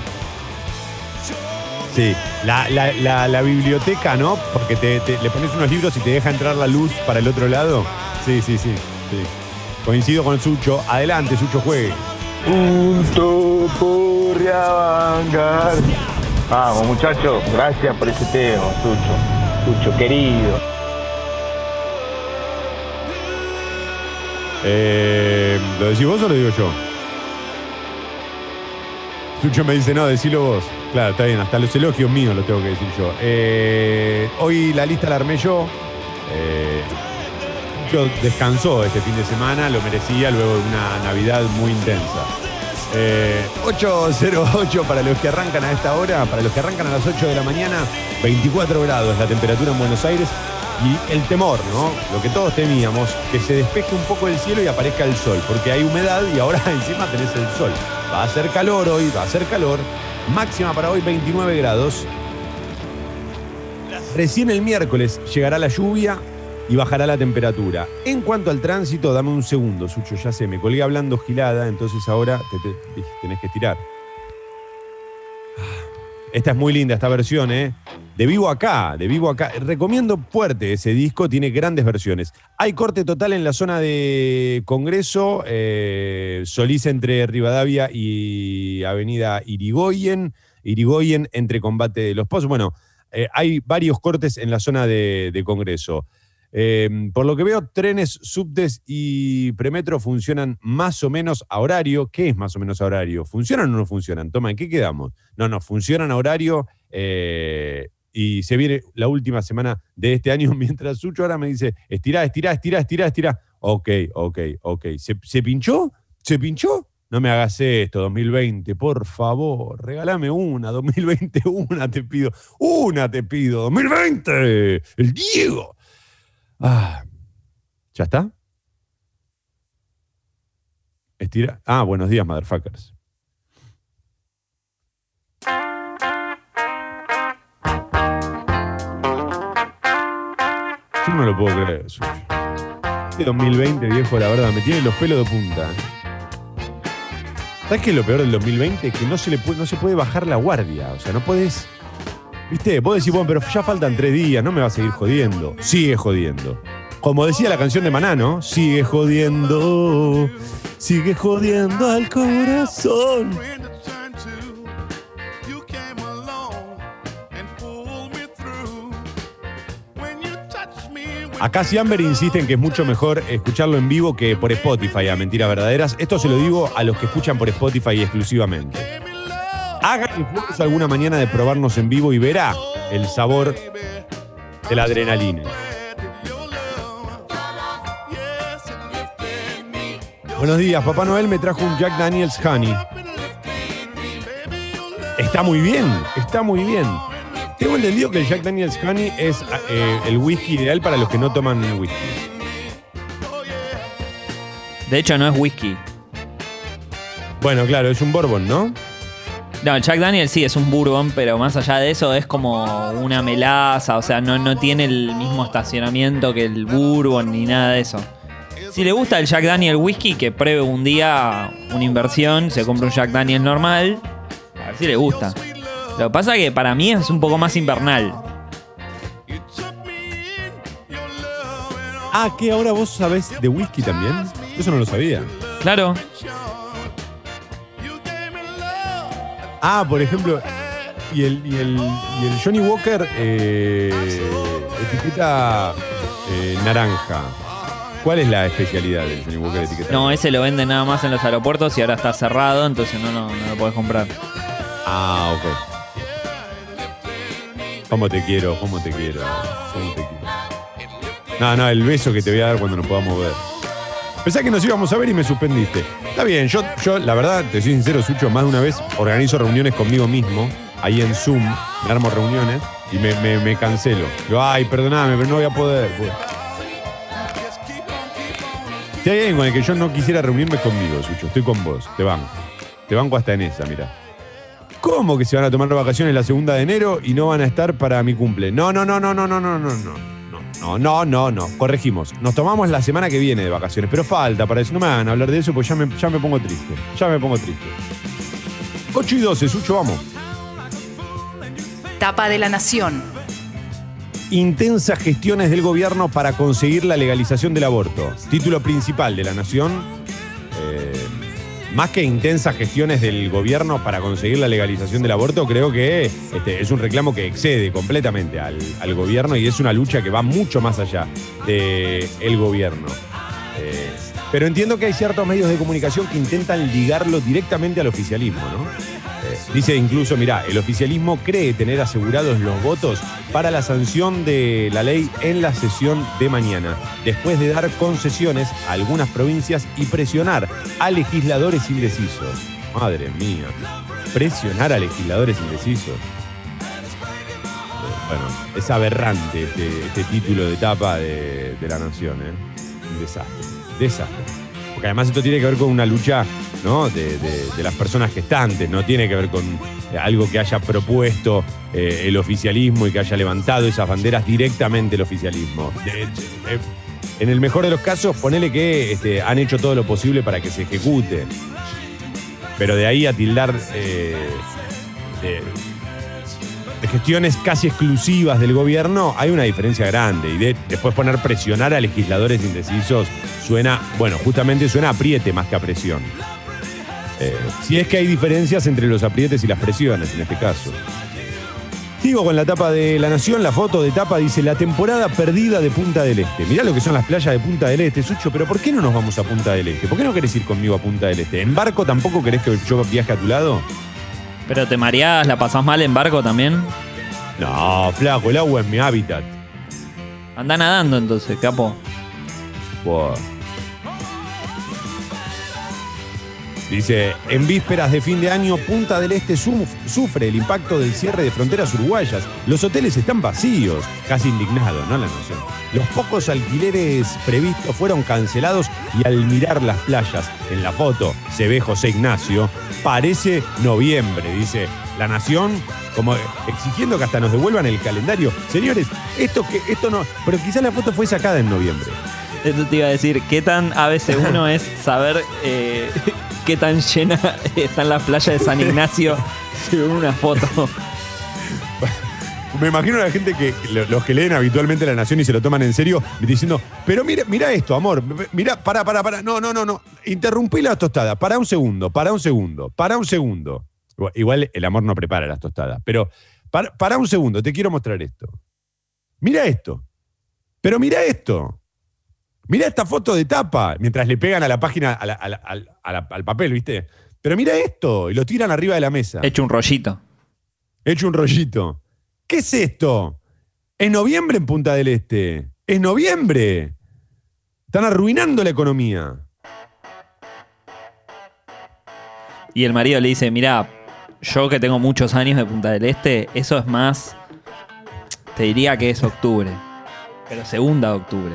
Sí, la, la- la- la biblioteca, ¿no? Porque te, te- le pones unos libros y te deja entrar la luz para el otro lado. Sí, sí, sí. sí. Coincido con Sucho. Adelante, Sucho, juegue. Punto por reavangar. Vamos, muchachos, gracias por ese tema, Sucho. Sucho, querido. Eh, ¿Lo decís vos o lo digo yo? Sucho me dice, no, decilo vos. Claro, está bien, hasta los elogios míos lo tengo que decir yo. Eh, hoy la lista la armé yo. Eh, Sucho descansó este fin de semana, lo merecía luego de una Navidad muy intensa. Eh, 8.08 para los que arrancan a esta hora, para los que arrancan a las 8 de la mañana, 24 grados la temperatura en Buenos Aires y el temor, ¿no? Lo que todos temíamos, que se despeje un poco el cielo y aparezca el sol, porque hay humedad y ahora encima tenés el sol. Va a hacer calor hoy, va a hacer calor. Máxima para hoy 29 grados. Recién el miércoles llegará la lluvia y bajará la temperatura. En cuanto al tránsito, dame un segundo, Sucho, ya sé, me colgué hablando gilada, entonces ahora te, te- tenés que estirar. Esta es muy linda, esta versión, ¿eh? De vivo acá, de vivo acá. Recomiendo fuerte ese disco, tiene grandes versiones. Hay corte total en la zona de Congreso, eh, Solís entre Rivadavia y Avenida Irigoyen, Irigoyen entre Combate de los Pozos. Bueno, eh, hay varios cortes en la zona de, Congreso. Eh, por lo que veo, trenes, subtes y premetro funcionan más o menos a horario. ¿Qué es más o menos a horario? ¿Funcionan o no funcionan? Toma, ¿en qué quedamos? No, no, funcionan a horario eh, y se viene la última semana de este año mientras Sucho ahora me dice, estirá, estirá, estirá, estirá, estirá. Ok, ok, ok. ¿Se, se pinchó? ¿Se pinchó? No me hagas esto, 2020, por favor, regálame una, 2020, una te pido, una te pido, 2020, el Diego. Ah, ¿Ya está? Estira. Ah, buenos días, motherfuckers. No lo puedo creer, Sucho. Este 2020, viejo, la verdad, me tiene los pelos de punta. ¿Sabes qué es lo peor del 2020? Que no se, le puede, no se puede bajar la guardia. O sea, no puedes. ¿Viste? Vos decís, bueno, pero ya faltan tres días, no me va a seguir jodiendo. Sigue jodiendo. Como decía la canción de Maná, ¿no? Sigue jodiendo. Sigue jodiendo al corazón. Acá Siamber insiste en que es mucho mejor escucharlo en vivo que por Spotify, a mentiras verdaderas. Esto se lo digo a los que escuchan por Spotify exclusivamente. Hagan esfuerzo alguna mañana de probarnos en vivo y verá el sabor de la adrenalina. Buenos días, Papá Noel me trajo un Jack Daniels Honey. Está muy bien, está muy bien. Tengo entendido que el Jack Daniels Honey es eh, el whisky ideal para los que no toman whisky. de hecho no es whisky. Bueno, claro, es un bourbon, ¿no? No, el Jack Daniel sí es un bourbon, pero más allá de eso es como una melaza, o sea, no, no tiene el mismo estacionamiento que el bourbon ni nada de eso. Si le gusta el Jack Daniel whisky, que pruebe un día una inversión, se compra un Jack Daniel normal, a ver si le gusta. Lo que pasa es que para mí es un poco más invernal. Ah, que ahora vos sabés de whisky también. Eso no lo sabía. Claro, Ah, por ejemplo, y el, y el, y el Johnny Walker eh, etiqueta eh, naranja. ¿Cuál es la especialidad del Johnny Walker etiqueta? no, ese lo venden nada más en los aeropuertos y ahora está cerrado, entonces no, no, no lo podés comprar. Ah, ok. ¿Cómo te quiero? ¿Cómo te quiero? ¿Cómo te quiero? No, no, el beso que te voy a dar cuando nos podamos ver. Pensé que nos íbamos a ver y me suspendiste. Está bien, yo, yo la verdad, te soy sincero, Sucho, más de una vez organizo reuniones conmigo mismo, ahí en Zoom, me armo reuniones y me, cancelo. Digo, ay, perdoname, pero no voy a poder. pues". Si hay alguien con el que yo no quisiera reunirme conmigo, Sucho, estoy con vos, te banco. Te banco hasta en esa, mira. ¿Cómo que se van a tomar vacaciones la segunda de enero y no van a estar para mi cumple? No, no, no, no, no, no, no, no, no. no. No, no, no. Corregimos. Nos tomamos la semana que viene de vacaciones, pero falta para eso. No me hagan hablar de eso porque ya me, ya me pongo triste. Ya me pongo triste. 8 y 12, Sucho, vamos. Tapa de la Nación. Intensas gestiones del gobierno para conseguir la legalización del aborto. Título principal de la Nación. Más que intensas gestiones del gobierno para conseguir la legalización del aborto, creo que este, es un reclamo que excede completamente al, al gobierno y es una lucha que va mucho más allá del gobierno. Eh, pero entiendo que hay ciertos medios de comunicación que intentan ligarlo directamente al oficialismo, ¿no? Dice incluso, mirá, el oficialismo cree tener asegurados los votos para la sanción de la ley en la sesión de mañana, después de dar concesiones a algunas provincias y presionar a legisladores indecisos. Madre mía, presionar a legisladores indecisos. Bueno, es aberrante este, este título de etapa de, de la nación, ¿eh? Un desastre, desastre. Porque además esto tiene que ver con una lucha ¿no? de, las personas gestantes, no tiene que ver con eh, algo que haya propuesto eh, el oficialismo y que haya levantado esas banderas directamente el oficialismo. Eh, en el mejor de los casos, ponele que este, han hecho todo lo posible para que se ejecute. Pero de ahí a tildar de gestiones casi exclusivas del gobierno, hay una diferencia grande. Y de- después poner presionar a legisladores indecisos suena, bueno, justamente suena a apriete más que a presión. Eh, si es que hay diferencias entre los aprietes y las presiones en este caso. Sigo con la tapa de La Nación, la foto de tapa dice la temporada perdida de Punta del Este. Mirá lo que son las playas de Punta del Este, Sucho, pero ¿por qué no nos vamos a Punta del Este? ¿Por qué no querés ir conmigo a Punta del Este? ¿En barco tampoco querés que yo viaje a tu lado? Pero te mareás, la pasás mal en barco también. No, flaco, el agua es mi hábitat. Anda nadando entonces, capo. Buah. Dice, en vísperas de fin de año, Punta del Este suf- sufre el impacto del cierre de fronteras uruguayas. Los hoteles están vacíos, casi indignado, ¿no? La noción. Los pocos alquileres previstos fueron cancelados y al mirar las playas en la foto se ve José Ignacio, parece noviembre, dice la nación, como exigiendo que hasta nos devuelvan el calendario. Señores, esto que esto no, pero quizás la foto fue sacada en noviembre. Esto te iba a decir, ¿qué tan ABC1 es saber eh, qué tan llena están las playas de San Ignacio según una foto? Me imagino a la gente que, lo- los que leen habitualmente La Nación y se lo toman en serio, diciendo, pero mira, mira esto, amor, mira, para, para, para, no, no, no, no, interrumpí las tostadas, para un segundo, para un segundo, para un segundo. Igual- Igual el amor no prepara las tostadas, pero para, para un segundo, te quiero mostrar esto. Mira esto, pero mira esto. Mira esta foto de tapa, mientras le pegan a la página, a la- a la- al- a la- al papel, ¿viste? Pero mira esto, y lo tiran arriba de la mesa. Hecho un rollito. Hecho un rollito. ¿Qué es esto? Es noviembre en Punta del Este. Es noviembre. Están arruinando la economía. Y el marido le dice, mira, yo que tengo muchos años de Punta del Este, eso es más, te diría que es octubre. Pero segunda de octubre.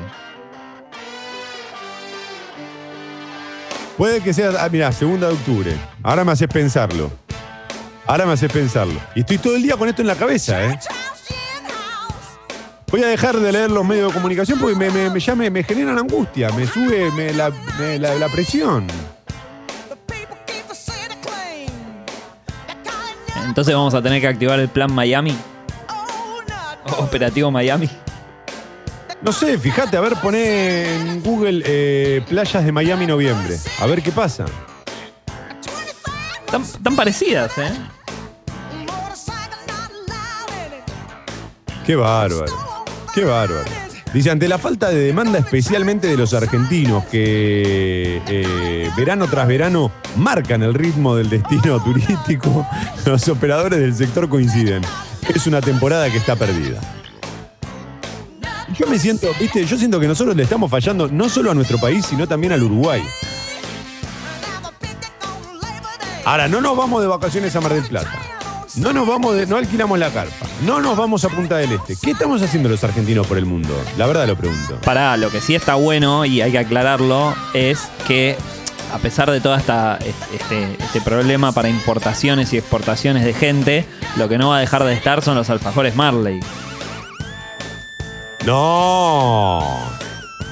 Puede que sea, ah, mira, segunda de octubre. Ahora me haces pensarlo. Ahora me haces pensarlo. Y estoy todo el día con esto en la cabeza, ¿eh? Voy a dejar de leer los medios de comunicación porque me, me- me- ya me, me generan angustia, me sube me- la, me- la- la presión. Entonces vamos a tener que activar el plan Miami. Operativo Miami. No sé, fíjate, a ver, poné en Google eh, playas de Miami noviembre. A ver qué pasa. Tan, tan parecidas, ¿eh? Qué bárbaro. Qué bárbaro. Dice, ante la falta de demanda especialmente de los argentinos que eh, verano tras verano marcan el ritmo del destino turístico, los operadores del sector coinciden. Es una temporada que está perdida. Yo me siento, viste, yo siento que nosotros le estamos fallando no solo a nuestro país, sino también al Uruguay. Ahora, no nos vamos de vacaciones a Mar del Plata. No nos vamos de, no alquilamos la carpa. No nos vamos a Punta del Este. ¿Qué estamos haciendo los argentinos por el mundo? La verdad lo pregunto. Para lo que sí está bueno y hay que aclararlo es que a pesar de todo esta, este, este problema para importaciones y exportaciones de gente, lo que no va a dejar de estar son los alfajores Marley. No.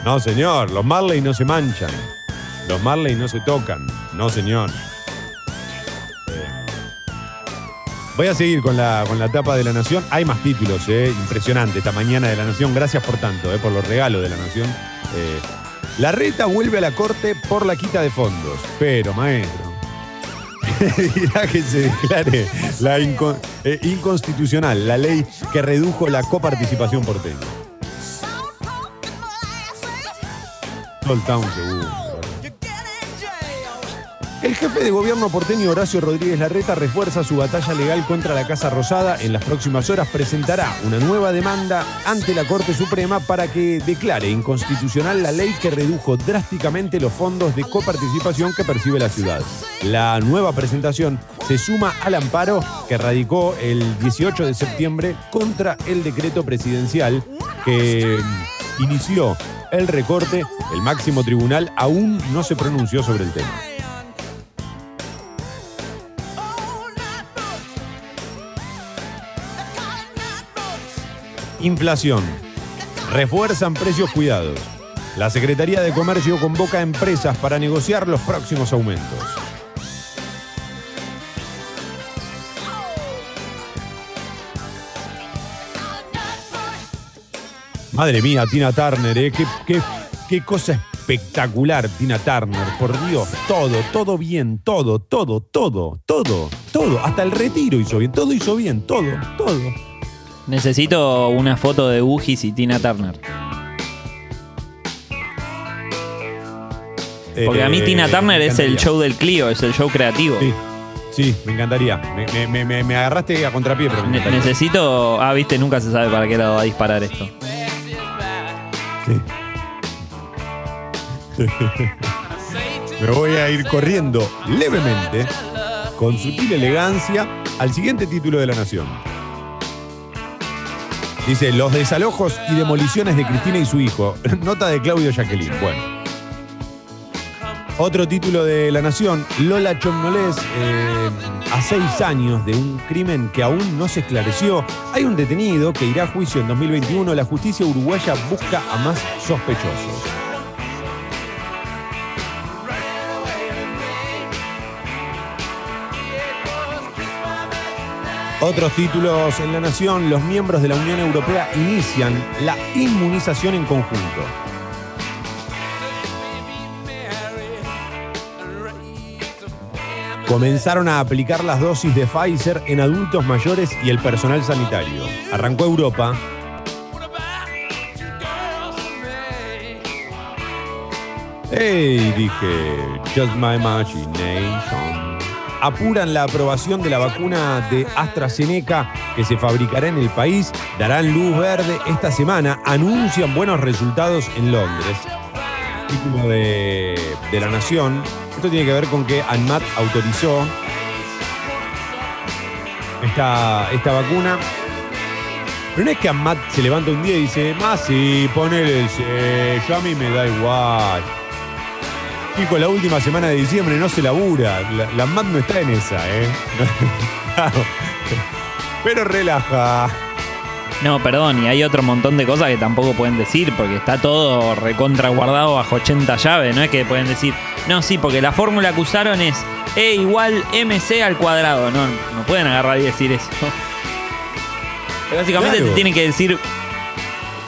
No, señor. Los Marley no se manchan. Los Marley no se tocan. No, señor. Eh, Voy a seguir con la, con la tapa de la Nación. Hay más títulos, eh. Impresionante esta mañana de la Nación. Gracias por tanto, eh, por los regalos de la Nación. La reta vuelve a la corte por la quita de fondos. Pero, maestro. dirá que se declare la inco- inconstitucional la ley que redujo la coparticipación porteña. Segundo. El jefe de gobierno porteño Horacio Rodríguez Larreta refuerza su batalla legal contra la Casa Rosada. En las próximas horas presentará una nueva demanda ante la Corte Suprema para que declare inconstitucional la ley que redujo drásticamente los fondos de coparticipación que percibe la ciudad. La nueva presentación se suma al amparo que radicó el 18 de septiembre contra el decreto presidencial que inició el recorte. El máximo tribunal aún no se pronunció sobre el tema. Inflación. Refuerzan precios cuidados. La Secretaría de Comercio convoca a empresas para negociar los próximos aumentos. Madre mía, Tina Turner, ¿eh? qué, qué- qué cosa espectacular, Tina Turner, por Dios. Todo, todo bien, todo, todo, todo, todo, todo. Hasta el retiro hizo bien, todo hizo bien, todo, todo. Necesito una foto de Bugis y Tina Turner. Porque a mí Eh, Tina Turner es el show del Clio, es el show creativo. Sí, sí, me encantaría. Me, me- me- agarraste a contrapié, pero me Ne- encantaría. necesito. Ah, viste, nunca se sabe para qué lado va a disparar esto. Me voy a ir corriendo levemente, con sutil elegancia, al siguiente título de la Nación. Dice, los desalojos y demoliciones de Cristina y su hijo. Nota de Claudio Jacqueline. Bueno. Otro título de La Nación, Lola Chomnolés, eh, a seis años de un crimen que aún no se esclareció. Hay un detenido que irá a juicio en 2021. La justicia uruguaya busca a más sospechosos. Otros títulos en La Nación, los miembros de la Unión Europea inician la inmunización en conjunto. Comenzaron a aplicar las dosis de Pfizer en adultos mayores y el personal sanitario. Arrancó Europa. ¡Hey! Dije, just my imagination. Apuran la aprobación de la vacuna de AstraZeneca que se fabricará en el país. Darán luz verde esta semana. Anuncian buenos resultados en Londres. Título de, de la Nación. Tiene que ver con que ANMAT autorizó esta, esta vacuna. Pero no es que ANMAT se levanta un día y dice, más sí, ponele el sello, a mí me da igual. Chico, la última semana de diciembre no se labura. La, la ANMAT no está en esa, ¿eh? Pero relaja. No, perdón, y hay otro montón de cosas que tampoco pueden decir, porque está todo recontra guardado bajo 80 llaves. No es que pueden decir, no, sí, porque la fórmula que usaron es E igual MC al cuadrado. No, no pueden agarrar y decir eso. Básicamente Claro. te tienen que decir,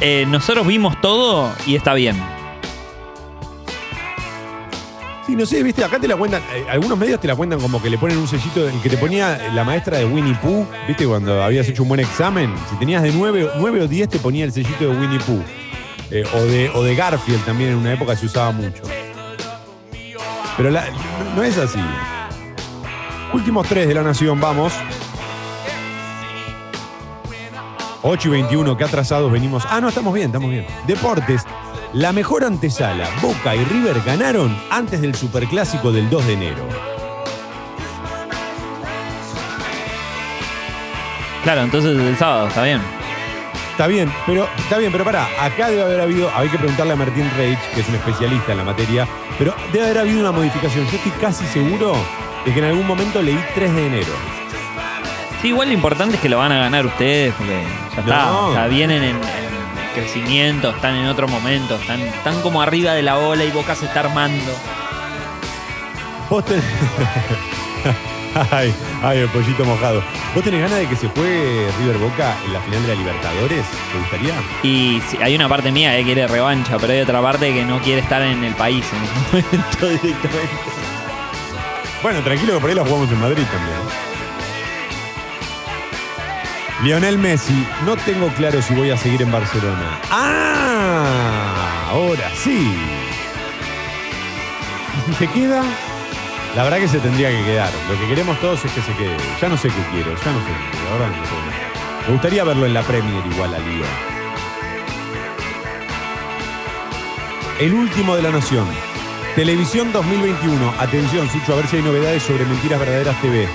eh, nosotros vimos todo y está bien. Sí, no sé, viste, acá te la cuentan, eh, algunos medios te la cuentan como que le ponen un sellito, el que te ponía la maestra de Winnie Pooh, viste, cuando habías hecho un buen examen, si tenías de 9, o 10 te ponía el sellito de Winnie Pooh. Eh, o, de, o de Garfield también en una época se usaba mucho. Pero la- no, es así. Últimos tres de la nación, vamos. 8 y 21, que atrasados venimos. Ah, no, estamos bien, estamos bien. Deportes. La mejor antesala, Boca y River ganaron antes del Superclásico del 2 de enero. Claro, entonces el sábado, está bien. Está bien, pero está bien, pero pará, acá debe haber habido, hay que preguntarle a Martín Reich, que es un especialista en la materia, pero debe haber habido una modificación. Yo estoy casi seguro de que en algún momento leí 3 de enero. Sí, igual lo importante es que lo van a ganar ustedes, porque ya está. No. O sea, vienen en, en crecimiento, están en otro momento, están, están como arriba de la ola y Boca se está armando. Vos tenés... ay, ay, el pollito mojado. ¿Vos tenés ganas de que se juegue River Boca en la final de la Libertadores? ¿Te gustaría? Y sí, hay una parte mía que quiere revancha, pero hay otra parte que no quiere estar en el país en ese momento directamente. Bueno, tranquilo que por ahí la jugamos en Madrid también. Lionel Messi, no tengo claro si voy a seguir en Barcelona. ¡Ah! Ahora sí. ¿Y si se queda? La verdad que se tendría que quedar. Lo que queremos todos es que se quede. Ya no sé qué quiero, ya no sé quiero. Ahora no sé. Me gustaría verlo en la Premier igual a Liga. El último de la Nación. Televisión 2021. Atención, Sucho, a ver si hay novedades sobre Mentiras Verdaderas TV.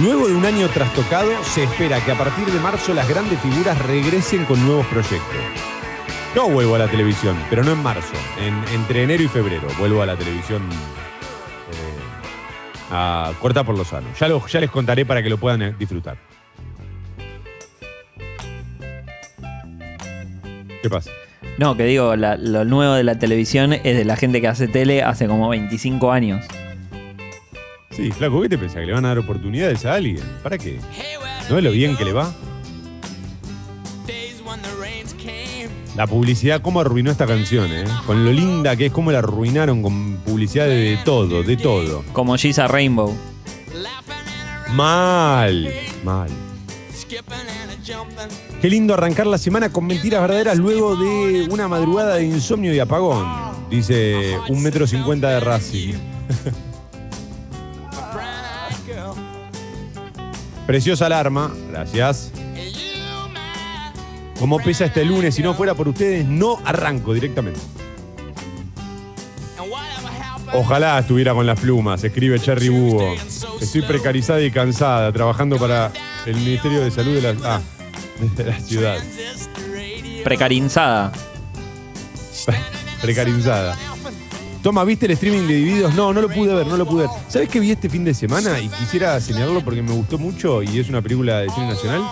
Luego de un año trastocado, se espera que a partir de marzo las grandes figuras regresen con nuevos proyectos. Yo vuelvo a la televisión, pero no en marzo, en- entre enero y febrero. Vuelvo a la televisión eh, a corta por los años. Ya, lo- ya les contaré para que lo puedan eh, disfrutar. ¿Qué pasa? No, que digo, la- lo nuevo de la televisión es de la gente que hace tele hace como 25 años. Sí, flaco, ¿qué te pensás? ¿Que le van a dar oportunidades a alguien? ¿Para qué? ¿No es lo bien que le va? La publicidad, cómo arruinó esta canción, ¿eh? Con lo linda que es, cómo la arruinaron con publicidad de, de todo, de todo. Como Giza Rainbow. Mal, mal. Qué lindo arrancar la semana con mentiras verdaderas luego de una madrugada de insomnio y apagón. Dice un metro cincuenta de Racing. Preciosa alarma, gracias. Como pesa este lunes, si no fuera por ustedes, no arranco directamente. Ojalá estuviera con las plumas, escribe Cherry Búho. Estoy precarizada y cansada, trabajando para el Ministerio de Salud de la, ah, de la ciudad. Precarinzada. Precarizada. Toma, ¿viste el streaming de Divididos? No, no lo pude ver, no lo pude ver. ¿Sabes qué vi este fin de semana? Y quisiera señalarlo porque me gustó mucho y es una película de cine nacional.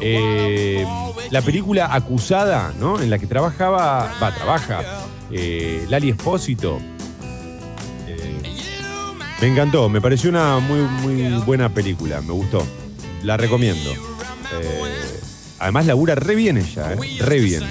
Eh, la película Acusada, ¿no? En la que trabajaba, va, trabaja eh, Lali Espósito. Eh, me encantó, me pareció una muy, muy buena película, me gustó. La recomiendo. Eh, además labura re bien ella. Re bien.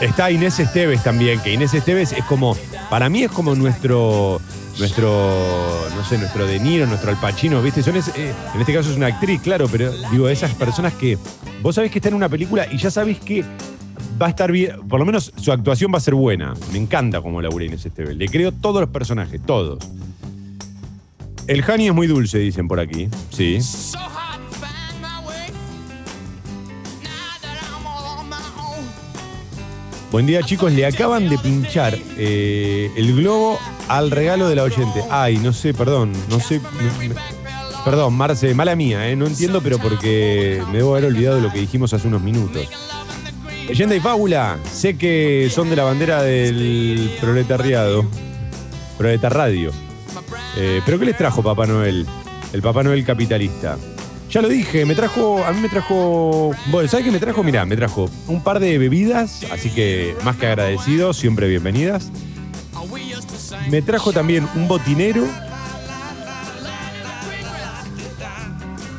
Está Inés Esteves también, que Inés Esteves es como, para mí es como nuestro, nuestro, no sé, nuestro De Niro, nuestro Al Pacino, ¿viste? Son es- eh, en este caso es una actriz, claro, pero digo, esas personas que vos sabés que está en una película y ya sabés que va a estar bien, por lo menos su actuación va a ser buena. Me encanta cómo labura Inés Esteves. Le creo todos los personajes, todos. El honey es muy dulce, dicen por aquí. Sí. Buen día, chicos. Le acaban de pinchar eh, el globo al regalo de la oyente. Ay, no sé, perdón. No sé. perdón, Marce, mala mía, ¿eh? No entiendo, pero porque me debo haber olvidado de lo que dijimos hace unos minutos. Leyenda y fábula. Sé que son de la bandera del proletariado. Proletarradio. Eh, ¿Pero qué les trajo Papá Noel? El Papá Noel capitalista. Ya lo dije, me trajo, a mí me trajo, bueno, ¿sabes qué me trajo? Mirá, me trajo un par de bebidas, así que más que agradecido, siempre bienvenidas. Me trajo también un botinero.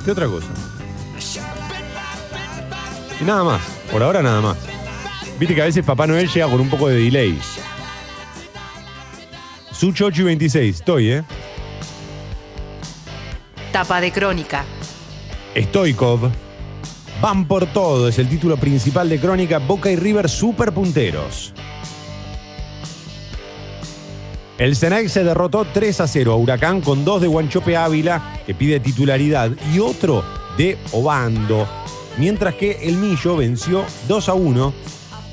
¿Qué otra cosa? Y nada más, por ahora nada más. Viste que a veces Papá Noel llega con un poco de delay. Sucho 8 y 26, estoy, ¿eh? Tapa de crónica. Stoikov. Van por todo, es el título principal de Crónica. Boca y River super punteros. El Senec se derrotó 3 a 0 a Huracán con dos de Guanchope Ávila, que pide titularidad, y otro de Obando. Mientras que el Millo venció 2 a 1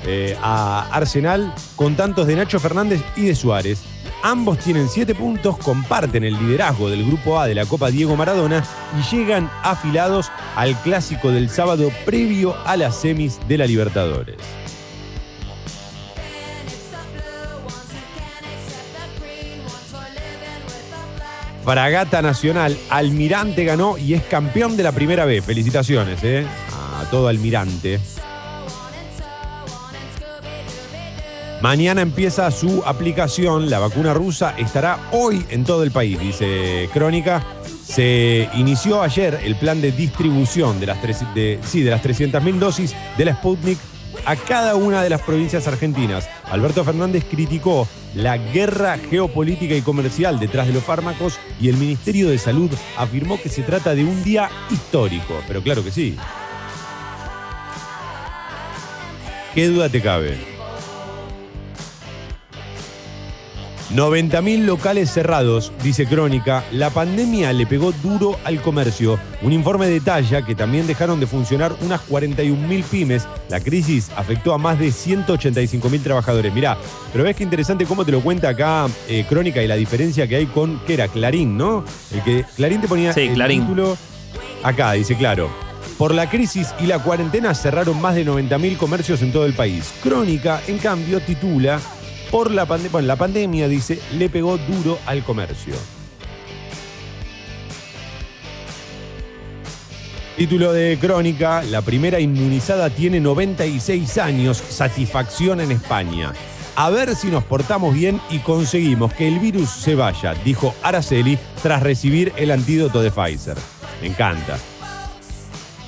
eh, a Arsenal con tantos de Nacho Fernández y de Suárez. Ambos tienen 7 puntos, comparten el liderazgo del Grupo A de la Copa Diego Maradona y llegan afilados al clásico del sábado previo a las semis de la Libertadores. Fragata Nacional, Almirante ganó y es campeón de la primera vez. Felicitaciones, ¿eh? a todo almirante. Mañana empieza su aplicación. La vacuna rusa estará hoy en todo el país, dice Crónica. Se inició ayer el plan de distribución de las, tres- de, sí, de las 300.000 dosis de la Sputnik a cada una de las provincias argentinas. Alberto Fernández criticó la guerra geopolítica y comercial detrás de los fármacos y el Ministerio de Salud afirmó que se trata de un día histórico. Pero claro que sí. ¿Qué duda te cabe? 90.000 locales cerrados, dice Crónica. La pandemia le pegó duro al comercio. Un informe detalla que también dejaron de funcionar unas 41.000 pymes. La crisis afectó a más de 185.000 trabajadores. Mirá, pero ves qué interesante cómo te lo cuenta acá eh, Crónica y la diferencia que hay con, ¿qué era? Clarín, ¿no? El que Clarín te ponía Sí, el Clarín. título acá, dice claro. Por la crisis y la cuarentena cerraron más de 90.000 comercios en todo el país. Crónica, en cambio, titula por la pandemia, bueno, la pandemia, dice, le pegó duro al comercio. Título de Crónica, la primera inmunizada tiene 96 años, satisfacción en España. A ver si nos portamos bien y conseguimos que el virus se vaya, dijo Araceli tras recibir el antídoto de Pfizer. Me encanta.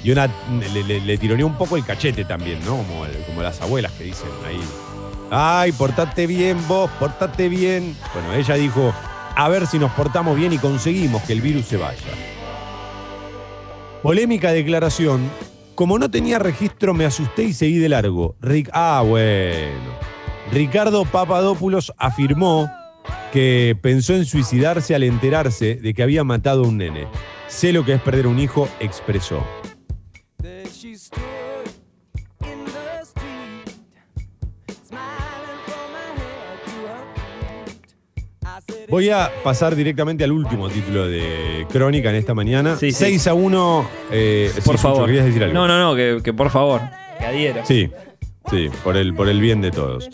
Y le, tironeó un poco el cachete también, ¿no? Como, como las abuelas que dicen ahí. Ay, portate bien vos, portate bien. Bueno, ella dijo, a ver si nos portamos bien y conseguimos que el virus se vaya. Polémica declaración. Como no tenía registro, me asusté y seguí de largo. Ric ah, bueno. Ricardo Papadopoulos afirmó que pensó en suicidarse al enterarse de que había matado a un nene. Sé lo que es perder un hijo, expresó. Voy a pasar directamente al último título de Crónica en esta mañana. Sí, sí. 6 a 1. eh, sí, Por Sucho, favor. ¿Querías decir algo? No, no, no, que, que por favor. Que adhiero. Sí, sí, por el, por el bien de todos.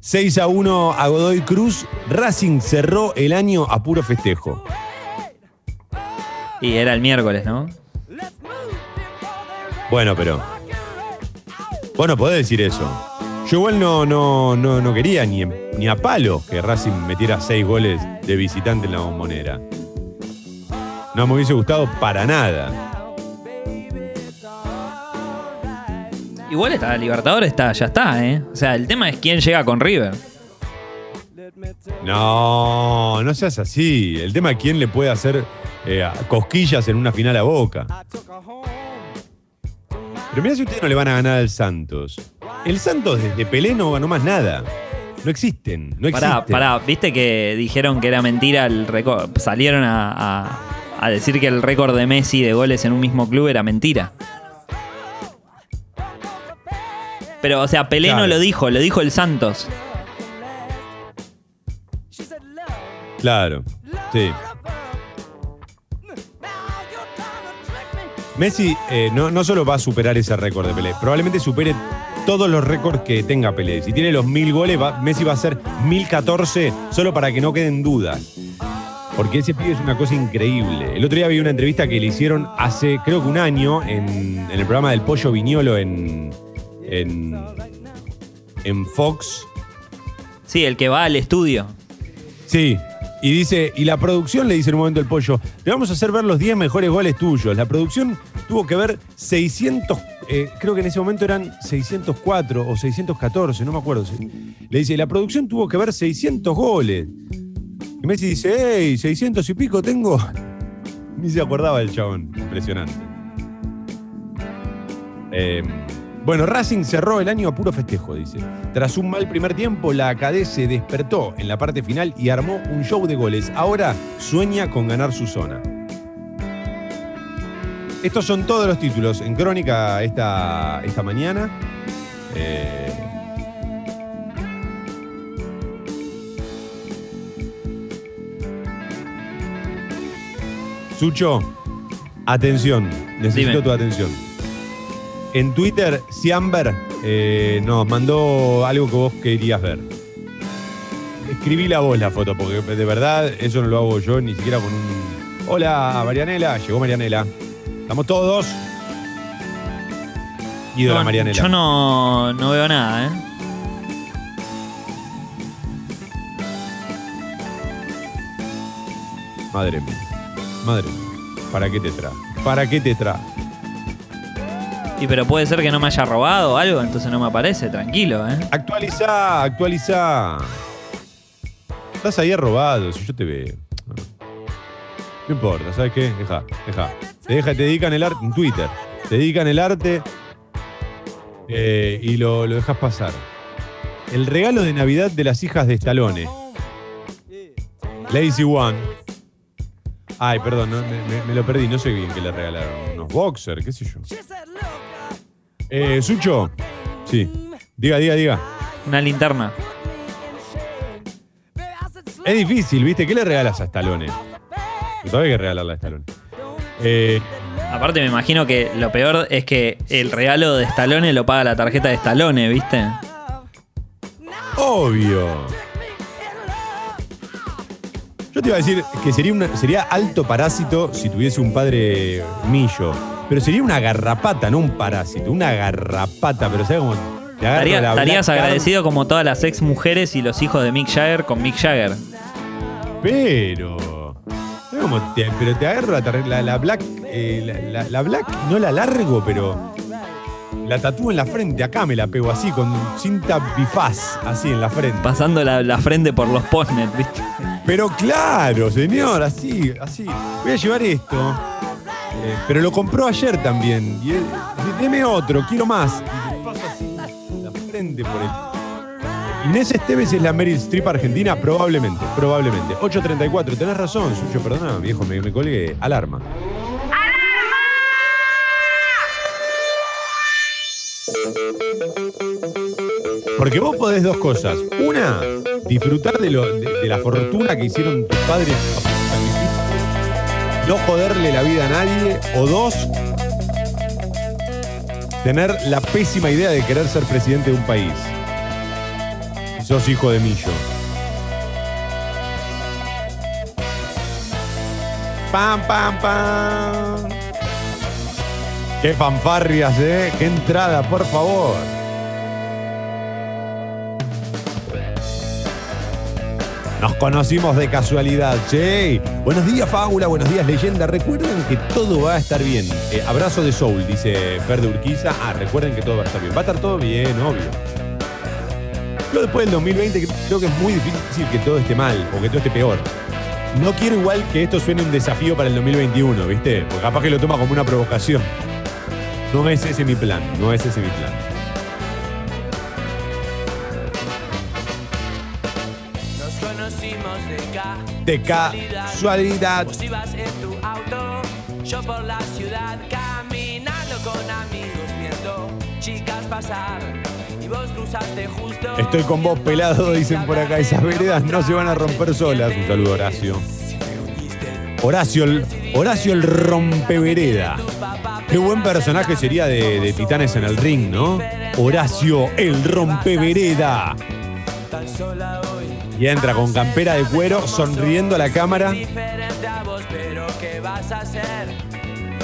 6 a 1 a Godoy Cruz. Racing cerró el año a puro festejo. Y era el miércoles, ¿no? Bueno, pero. Vos no podés decir eso. Yo igual no, no, no, no quería ni, ni a palo que Racing metiera seis goles de visitante en la bombonera. No me hubiese gustado para nada. Igual está, Libertadores está, ya está, ¿eh? O sea, el tema es quién llega con River. No, no seas así. El tema es quién le puede hacer eh, cosquillas en una final a boca. Pero mira si ustedes no le van a ganar al Santos. El Santos desde Pelé no ganó más nada. No existen, no existen. Pará, pará, viste que dijeron que era mentira el récord. Salieron a, a- a decir que el récord de Messi de goles en un mismo club era mentira. Pero, o sea, Pelé no lo dijo, lo dijo el Santos. Claro, sí. Messi eh, no, no solo va a superar ese récord de Pelé, probablemente supere todos los récords que tenga Pelé. Si tiene los mil goles, va- Messi va a hacer 1014 solo para que no queden dudas. Porque ese pibe es una cosa increíble. El otro día vi una entrevista que le hicieron hace, creo que un año, en, en el programa del Pollo Viñolo en, en, en Fox. Sí, el que va al estudio. Sí. Y dice, y la producción le dice en un momento el pollo, te vamos a hacer ver los 10 mejores goles tuyos. La producción tuvo que ver 600, eh, creo que en ese momento eran 604 o 614, no me acuerdo. Le dice, la producción tuvo que ver 600 goles. Y Messi dice, hey, 600 y pico tengo. Ni se acordaba del chabón. Impresionante. Eh, bueno, Racing cerró el año a puro festejo, dice. Tras un mal primer tiempo, la Acadé se despertó en la parte final y armó un show de goles. Ahora sueña con ganar su zona. Estos son todos los títulos en Crónica esta, esta mañana. Eh, Sucho, atención, necesito Dime. tu atención. En Twitter, Siamber eh, nos mandó algo que vos querías ver. Escribí la voz la foto, porque de verdad eso no lo hago yo ni siquiera con un. Hola, Marianela. Llegó Marianela. Estamos todos. ídola No, Marianela. Yo no, no veo nada, ¿eh? Madre mía. Madre mía. ¿Para qué te trae? ¿Para qué te trae? Y pero puede ser que no me haya robado algo, entonces no me aparece, tranquilo, ¿eh? Actualizá, actualizá. Estás ahí robado, si yo te veo. No importa, ¿sabes qué? Deja, deja. Te, deja, te dedican el arte en Twitter. Te dedican el arte eh, y lo, lo dejas pasar. El regalo de Navidad de las hijas de Stallone. Lazy One. Ay, perdón, no, me, me- me lo perdí. No sé bien qué le regalaron. Unos boxers, qué sé yo. Eh, Sucho. Sí. Diga, diga, diga. Una linterna. Es difícil, ¿viste? ¿Qué le regalas a Stallone? Todavía hay que regalarle a Stallone. Eh, Aparte me imagino que lo peor es que el regalo de Stallone lo paga la tarjeta de Stallone, ¿viste? obvio. Yo te iba a decir que sería, una- sería alto parásito si tuviese un padre millo. Pero sería una garrapata, no un parásito. Una garrapata, pero ¿sabes cómo? Estaría- estarías agradecido como todas las ex mujeres y los hijos de Mick Jagger con Mick Jagger. Pero. ¿Sabes cómo te- pero te agarro la, la, la black. eh, la, la- la black, no la largo, pero. La tatúo en la frente, acá me la pego así, con cinta bifaz, así en la frente. Pasando la, frente por los postnet, ¿viste? Pero claro, señor, así, así. Voy a llevar esto. Eh, pero lo compró ayer también. Y él, deme otro, quiero más. Y le paso así la frente por el. Inés Esteves es la Meryl Streep argentina, probablemente, probablemente. 8.34, tenés razón, Sucho, perdona, viejo, me, colgué. Alarma. Porque vos podés dos cosas. Una, disfrutar de, de la fortuna que hicieron tus padres. No joderle la vida a nadie. O dos, tener la pésima idea de querer ser presidente de un país. Sos hijo de Millo. Pam, pam, pam. Qué fanfarrias, ¿eh? Qué entrada, por favor. Nos conocimos de casualidad, che. Buenos días, Fábula. Buenos días, leyenda. Recuerden que todo va a estar bien. Eh, abrazo de Soul, dice Fer de Urquiza. Ah, recuerden que todo va a estar bien. Va a estar todo bien, obvio. Yo después del 2020 creo que es muy difícil que todo esté mal o que todo esté peor. No quiero igual que esto suene un desafío para el 2021, ¿viste? Porque capaz que lo toma como una provocación. No es ese mi plan, no es ese mi plan. Nos conocimos de casualidad. Vos ibas en tu auto, yo por la ciudad caminando con amigos viendo chicas pasar Estoy con vos pelado, dicen por acá. Esas veredas no se van a romper solas. Un saludo, Horacio. Horacio el, Horacio el rompevereda. Qué buen personaje sería de, de Titanes en el ring, ¿no? Horacio el rompevereda. Y entra con campera de cuero, sonriendo a la cámara.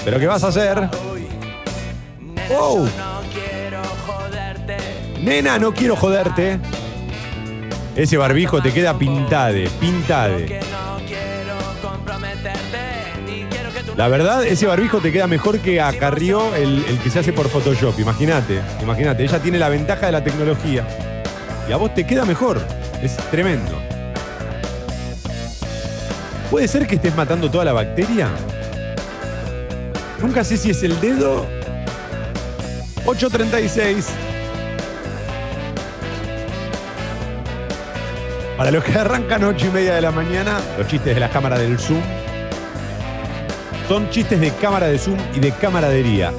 pero ¿qué vas a hacer? ¿Pero Nena, no quiero joderte. Ese barbijo te queda pintade, pintade. La verdad, ese barbijo te queda mejor que a Carrió, el, el que se hace por Photoshop. Imagínate, imagínate. Ella tiene la ventaja de la tecnología. Y a vos te queda mejor. Es tremendo. ¿Puede ser que estés matando toda la bacteria? Nunca sé si es el dedo. 836. Para los que arrancan 8 y media de la mañana, los chistes de la cámara del Zoom son chistes de cámara de Zoom y de camaradería.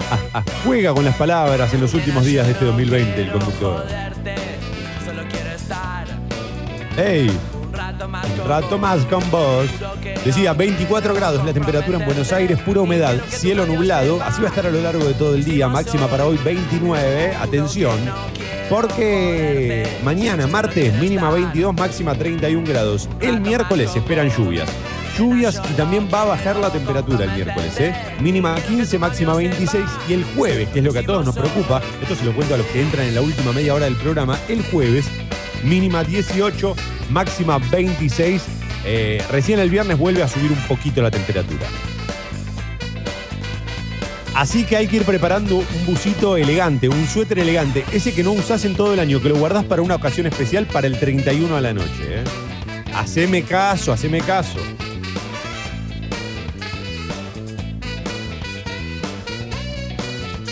Juega con las palabras en los últimos días de este 2020 el conductor. ¡Ey! Un rato más con vos. Decía 24 grados la temperatura en Buenos Aires, pura humedad, cielo nublado. Así va a estar a lo largo de todo el día. Máxima para hoy 29. Atención. Porque mañana, martes, mínima 22, máxima 31 grados. El miércoles se esperan lluvias. lluvias y también va a bajar la temperatura el miércoles. ¿eh? Mínima 15, máxima 26 y el jueves, que es lo que a todos nos preocupa, esto se lo cuento a los que entran en la última media hora del programa, el jueves mínima 18, máxima 26. Eh, recién el viernes vuelve a subir un poquito la temperatura. Así que hay que ir preparando un busito elegante, un suéter elegante, ese que no usás en todo el año, que lo guardás para una ocasión especial para el 31 a la noche. ¿eh? Haceme caso, haceme caso.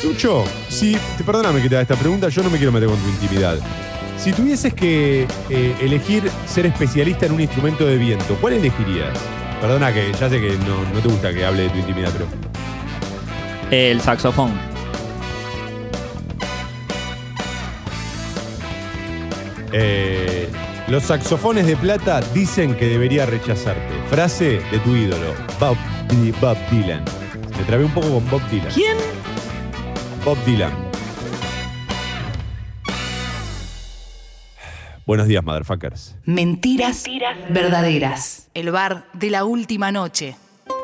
Sucho, si, perdóname que te haga esta pregunta, yo no me quiero meter con tu intimidad. Si tuvieses que eh, elegir ser especialista en un instrumento de viento, ¿cuál elegirías? Perdona que ya sé que no, no te gusta que hable de tu intimidad, pero El saxofón. Eh, los saxofones de plata dicen que debería rechazarte. Frase de tu ídolo, Bob, Bob Dylan. Me trabé un poco con Bob Dylan. ¿Quién? Bob Dylan. Buenos días, motherfuckers. Mentiras verdaderas. El bar de la última noche.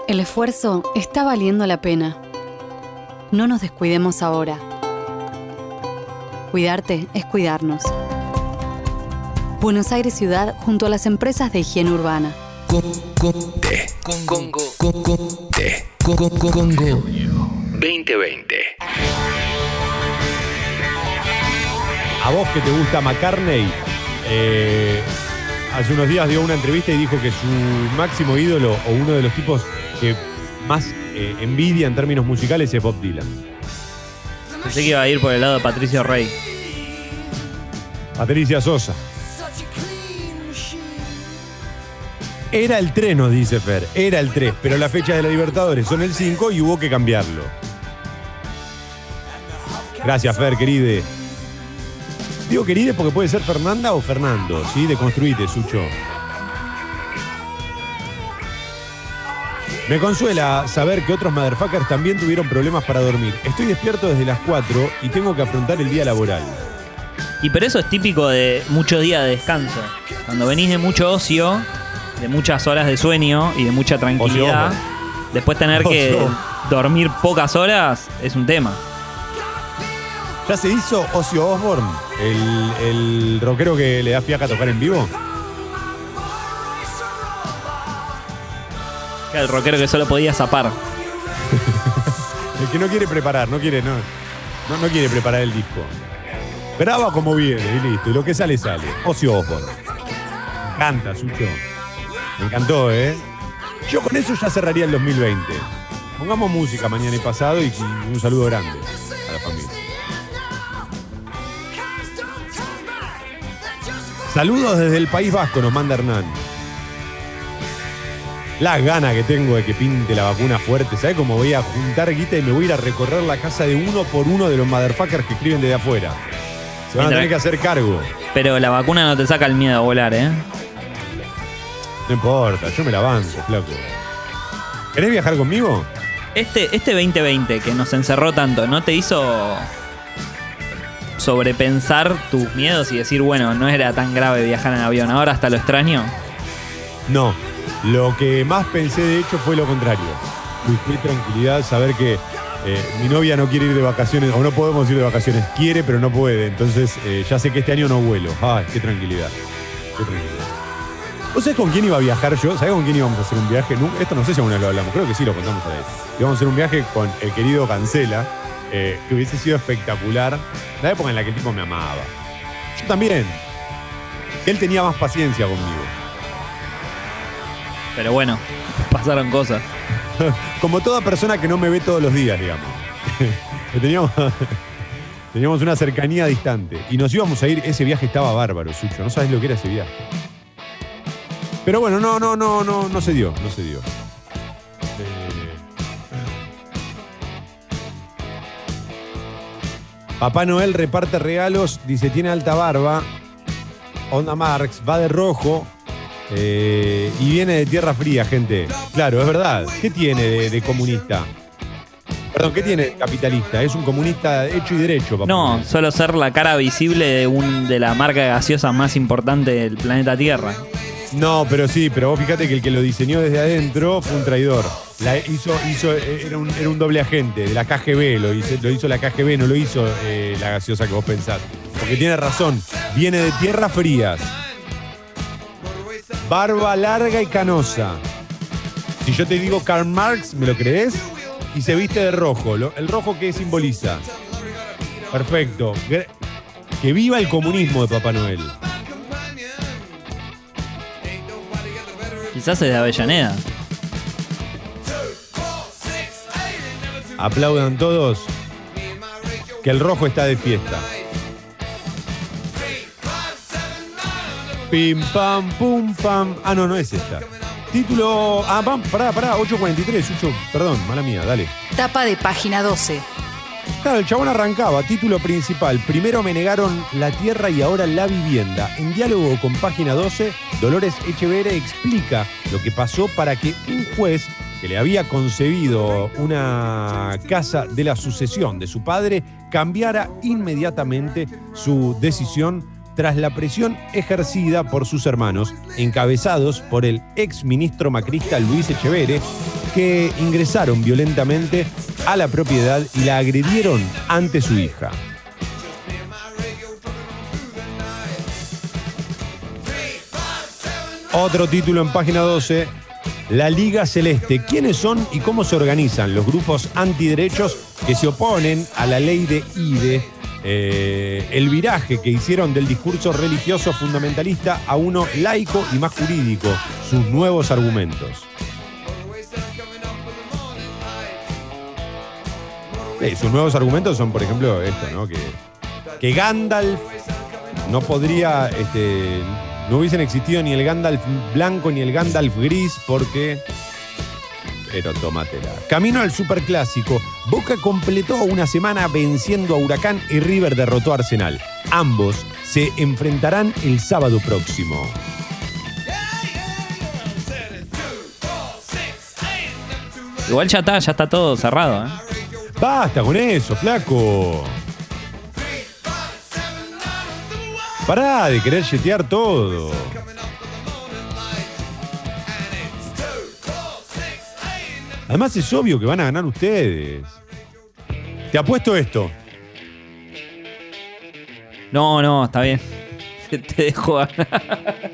El esfuerzo está valiendo la pena. No nos descuidemos ahora. Cuidarte es cuidarnos. Buenos Aires Ciudad junto a las empresas de higiene urbana. Congo. Congo. 2020. A vos que te gusta McCartney, eh, hace unos días dio una entrevista y dijo que su máximo ídolo o uno de los tipos que más eh, envidia en términos musicales es Bob Dylan. Pensé que iba a ir por el lado de Patricio Rey. Patricia Sosa. Era el 3, nos dice Fer. Era el 3, pero la fecha de la Libertadores son el 5 y hubo que cambiarlo. Gracias, Fer, queride. Digo queride porque puede ser Fernanda o Fernando, ¿sí? Deconstruite, Sucho. Me consuela saber que otros motherfuckers también tuvieron problemas para dormir. Estoy despierto desde las 4 y tengo que afrontar el día laboral. Y pero eso es típico de muchos días de descanso. Cuando venís de mucho ocio, de muchas horas de sueño y de mucha tranquilidad, Ocio. después tener que Ocio. dormir pocas horas es un tema. ¿Ya se hizo Ozzy Osbourne, el, el rockero que le da fiaca a tocar en vivo? El rockero que solo podía zapar. El que no quiere preparar, no quiere, no, no, no quiere preparar el disco. Graba como viene y listo, y lo que sale, sale. Ozzy Osbourne. Canta, Sucho. Me encantó, ¿eh? Yo con eso ya cerraría el 2020. Pongamos música mañana y pasado y un saludo grande a la familia. Saludos desde el País Vasco, nos manda Hernán. La gana que tengo de que pinte la vacuna fuerte. ¿Sabes cómo voy a juntar guita y me voy a ir a recorrer la casa de uno por uno de los motherfuckers que escriben desde afuera? Se van a tener que hacer cargo. Pero la vacuna no te saca el miedo a volar, ¿eh? No importa, yo me la banco, flaco. ¿Querés viajar conmigo? Este, este 2020 que nos encerró tanto, ¿no te hizo sobrepensar tus miedos y decir, bueno, no era tan grave viajar en avión, ahora hasta lo extraño? No. Lo que más pensé, de hecho, fue lo contrario. Busqué tranquilidad, saber que eh, mi novia no quiere ir de vacaciones, o no podemos ir de vacaciones. Quiere, pero no puede. Entonces, eh, ya sé que este año no vuelo. Ay, qué tranquilidad. Qué tranquilidad. ¿Vos sabés con quién iba a viajar yo? ¿Sabés con quién íbamos a hacer un viaje? Esto no sé si alguna vez lo hablamos, creo que sí lo contamos a él. Íbamos a hacer un viaje con el querido Cancela, eh, que hubiese sido espectacular. La época en la que el tipo me amaba. Yo también. Él tenía más paciencia conmigo. Pero bueno, pasaron cosas. Como toda persona que no me ve todos los días, digamos. teníamos, teníamos una cercanía distante. Y nos íbamos a ir, ese viaje estaba bárbaro, Sucho. No sabes lo que era ese viaje. Pero bueno, no, no, no, no, no se dio, no se dio. Eh, Papá Noel reparte regalos, dice, tiene alta barba. Onda Marx, va de rojo. Eh, y viene de tierra fría, gente. Claro, es verdad. ¿Qué tiene de, de comunista? Perdón, ¿qué tiene de capitalista? Es un comunista hecho y derecho, papá. No, solo ser la cara visible de, un, de la marca gaseosa más importante del planeta Tierra. No, pero sí, pero vos fíjate que el que lo diseñó desde adentro fue un traidor. La hizo, hizo, eh, era, un, era un doble agente de la KGB, lo hizo, lo hizo la KGB, no lo hizo eh, la gaseosa que vos pensás. Porque tiene razón, viene de tierras frías. Barba larga y canosa. Si yo te digo Karl Marx, ¿me lo crees? Y se viste de rojo. Lo- ¿El rojo qué simboliza? Perfecto. Que viva el comunismo de Papá Noel. Quizás es de Avellaneda. Aplaudan todos que el rojo está de fiesta. Pim pam pum pam. Ah, no, no es esta. Título. Ah, pam, pará, pará, 843, Sucho. Perdón, mala mía, dale. Tapa de página 12. Claro, el chabón arrancaba, título principal. Primero me negaron la tierra y ahora la vivienda. En diálogo con página 12, Dolores Echeverre explica lo que pasó para que un juez que le había concebido una casa de la sucesión de su padre cambiara inmediatamente su decisión tras la presión ejercida por sus hermanos, encabezados por el ex ministro macrista Luis Echeverre, que ingresaron violentamente a la propiedad y la agredieron ante su hija. Otro título en página 12, la Liga Celeste. ¿Quiénes son y cómo se organizan los grupos antiderechos que se oponen a la ley de IDE? Eh, el viraje que hicieron del discurso religioso fundamentalista a uno laico y más jurídico, sus nuevos argumentos. Sus nuevos argumentos son, por ejemplo, esto, ¿no? Que, que Gandalf no podría, este, no hubiesen existido ni el Gandalf blanco ni el Gandalf gris porque... Pero tómatela. Camino al superclásico. Boca completó una semana venciendo a Huracán y River derrotó a Arsenal. Ambos se enfrentarán el sábado próximo. Igual ya está, ya está todo cerrado, ¿eh? Basta con eso, flaco. Pará de querer yetear todo. Además es obvio que van a ganar ustedes. Te apuesto esto. No, no, está bien. Te dejo ganar.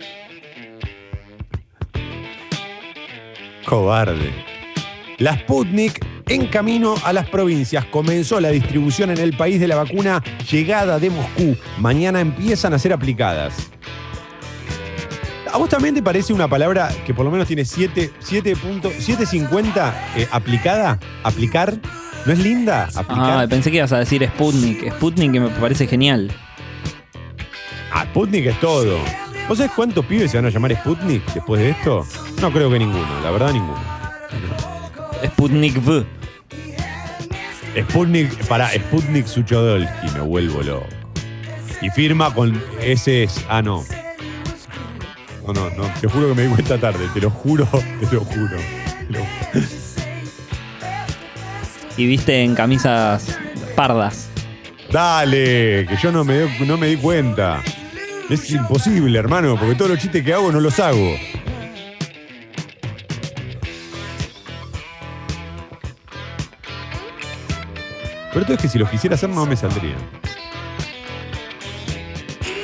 Cobarde. La Sputnik en camino a las provincias. Comenzó la distribución en el país de la vacuna llegada de Moscú. Mañana empiezan a ser aplicadas. ¿A vos también te parece una palabra que por lo menos tiene 7, 7 puntos, 7.50 eh, aplicada? ¿Aplicar? ¿No es linda? ¿Aplicar? Ah, pensé que ibas a decir Sputnik. Sputnik que me parece genial. Ah, Sputnik es todo. ¿Vos sabés cuántos pibes se van a llamar Sputnik después de esto? No creo que ninguno, la verdad ninguno. Sputnik V. Sputnik, para Sputnik Suchodolski, me vuelvo loco. Y firma con ese es. Ah, no. No, no, no. Te juro que me di cuenta tarde. Te lo juro, te lo juro. Te lo- Y viste en camisas pardas. Dale, que yo no me, no me di cuenta. Es imposible, hermano, porque todos los chistes que hago no los hago. Pero todo es que si los quisiera hacer no me saldrían.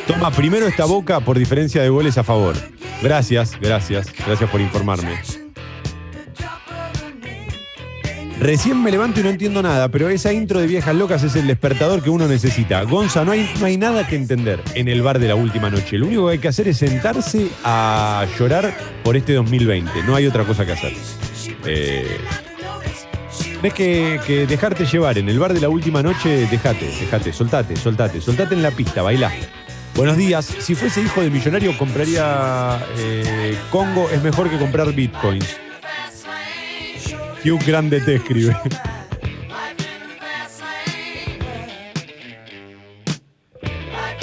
Toma primero esta boca por diferencia de goles a favor. Gracias, gracias, gracias por informarme. Recién me levanto y no entiendo nada, pero esa intro de viejas locas es el despertador que uno necesita. Gonza, no hay, nada que entender en el bar de la última noche. Lo único que hay que hacer es sentarse a llorar por este 2020. No hay otra cosa que hacer. Eh, que dejarte llevar. En el bar de la última noche, dejate, dejate, soltate, soltate, soltate en la pista, bailá. Buenos días. Si fuese hijo de millonario, compraría eh, Congo. Es mejor que comprar bitcoins. Hugh Grande te escribe.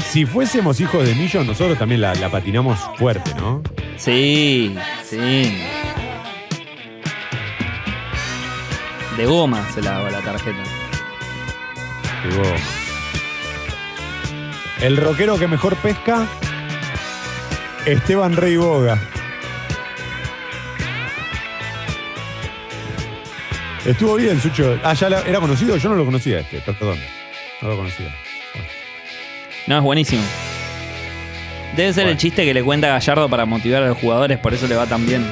Si fuésemos hijos de Millos, nosotros también la, la patinamos fuerte, ¿no? Sí, sí. De goma se la hago la tarjeta. Llegó. El rockero que mejor pesca, Esteban Rey Boga. Estuvo bien, Sucho. Ah, ya era conocido, yo no lo conocía este, perdón. No lo conocía. No, es buenísimo. Debe ser el chiste que le cuenta Gallardo para motivar a los jugadores, por eso le va tan bien.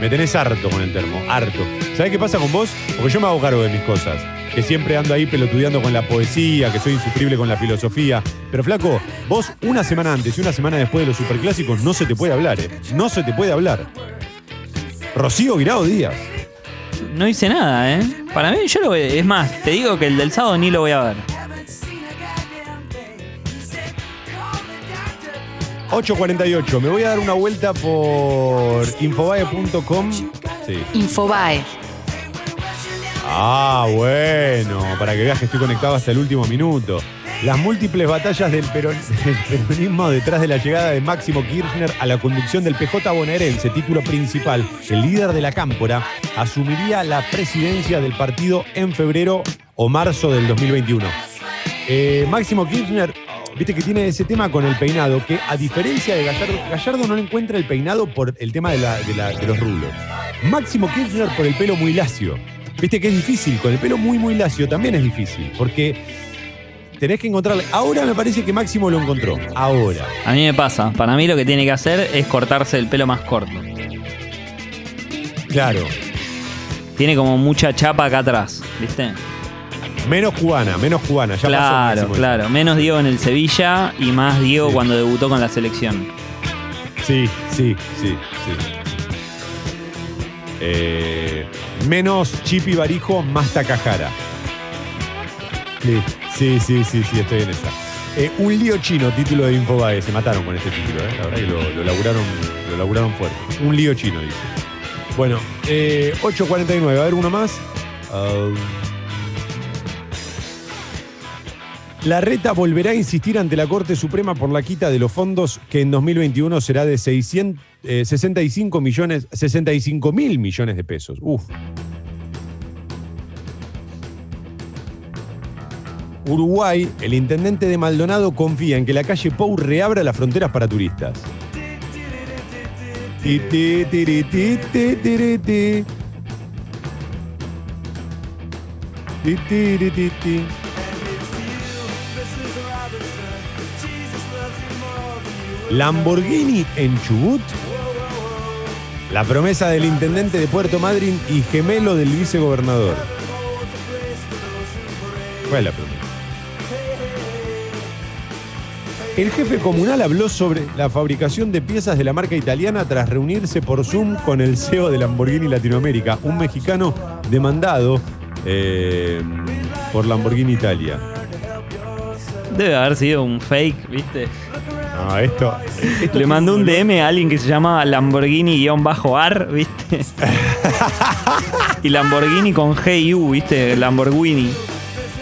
Me tenés harto con el termo, harto. ¿Sabés qué pasa con vos? Porque yo me hago cargo de mis cosas. Que siempre ando ahí pelotudeando con la poesía, que soy insufrible con la filosofía. Pero flaco, vos una semana antes y una semana después de los superclásicos no se te puede hablar, ¿eh? No se te puede hablar. Rocío Guirao Díaz. No hice nada, ¿eh? Para mí, yo lo voy. Es más, te digo que el del sábado ni lo voy a ver. 8.48. Me voy a dar una vuelta por infobae.com. Sí. Infobae. Ah, bueno, para que veas que estoy conectado hasta el último minuto. Las múltiples batallas del, peron- del peronismo detrás de la llegada de Máximo Kirchner a la conducción del PJ bonaerense, título principal, el líder de la cámpora, asumiría la presidencia del partido en febrero o marzo del 2021. Eh, Máximo Kirchner, viste que tiene ese tema con el peinado, que a diferencia de Gallardo, Gallardo no le encuentra el peinado por el tema de, de los rulos. Máximo Kirchner por el pelo muy lacio. Viste que es difícil, con el pelo muy, muy lacio también es difícil, porque tenés que encontrarle. Ahora me parece que Máximo lo encontró. Ahora. A mí me pasa. Para mí lo que tiene que hacer es cortarse el pelo más corto. Claro. Tiene como mucha chapa acá atrás, ¿viste? Menos cubana, menos cubana. Ya pasó claro, Máximo. claro. Menos Diego en el Sevilla y más Diego cuando debutó con la selección. Sí, sí, sí, sí. Eh, menos Chipi Barijo, más Takahara. Sí, sí, sí, sí, estoy en esa. Eh, un lío chino, título de Infobae. Se mataron con este título, ¿eh? La verdad que lo, laburaron, lo laburaron fuerte. Un lío chino, dice. Bueno, eh, 8.49, a ver uno más. Ah, La reta volverá a insistir ante la Corte Suprema por la quita de los fondos que en 2021 será de 600, eh, 65 millones, 65 mil millones de pesos. Uruguay, el intendente de Maldonado confía en que la calle Pou reabra las fronteras para turistas. Lamborghini en Chubut. La promesa del intendente de Puerto Madryn y gemelo del vicegobernador. ¿Cuál es la promesa? El jefe comunal habló sobre la fabricación de piezas de la marca italiana tras reunirse por Zoom con el CEO de Lamborghini Latinoamérica, un mexicano demandado eh, por Lamborghini Italia. Debe haber sido un fake, ¿viste? No, esto. esto Le mandó un DM a alguien que se llama Lamborghini-ar, ¿viste? y Lamborghini con GU, ¿viste? Lamborghini.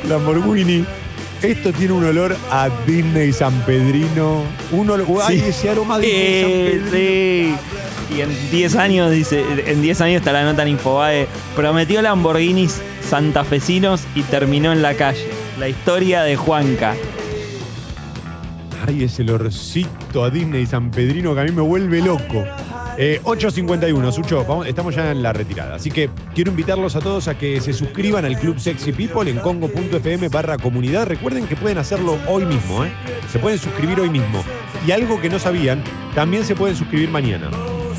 Lamborghini. Esto tiene un olor a Disney San Pedrino. Un olor, ¡Ay, Sí. ese aroma de Disney Eh, San Pedrino! sí. Y en 10 años, dice, en 10 años está la nota en Infobae. Prometió Lamborghinis santafesinos y terminó en la calle. La historia de Juanca. Ay, ese olorcito a Disney San Pedrino que a mí me vuelve loco. Eh, 8.51, Sucho, vamos- estamos ya en la retirada. Así que quiero invitarlos a todos a que se suscriban al Club Sexy People en congo.fm barra comunidad. Recuerden que pueden hacerlo hoy mismo, ¿eh? Se pueden suscribir hoy mismo. Y algo que no sabían, también se pueden suscribir mañana.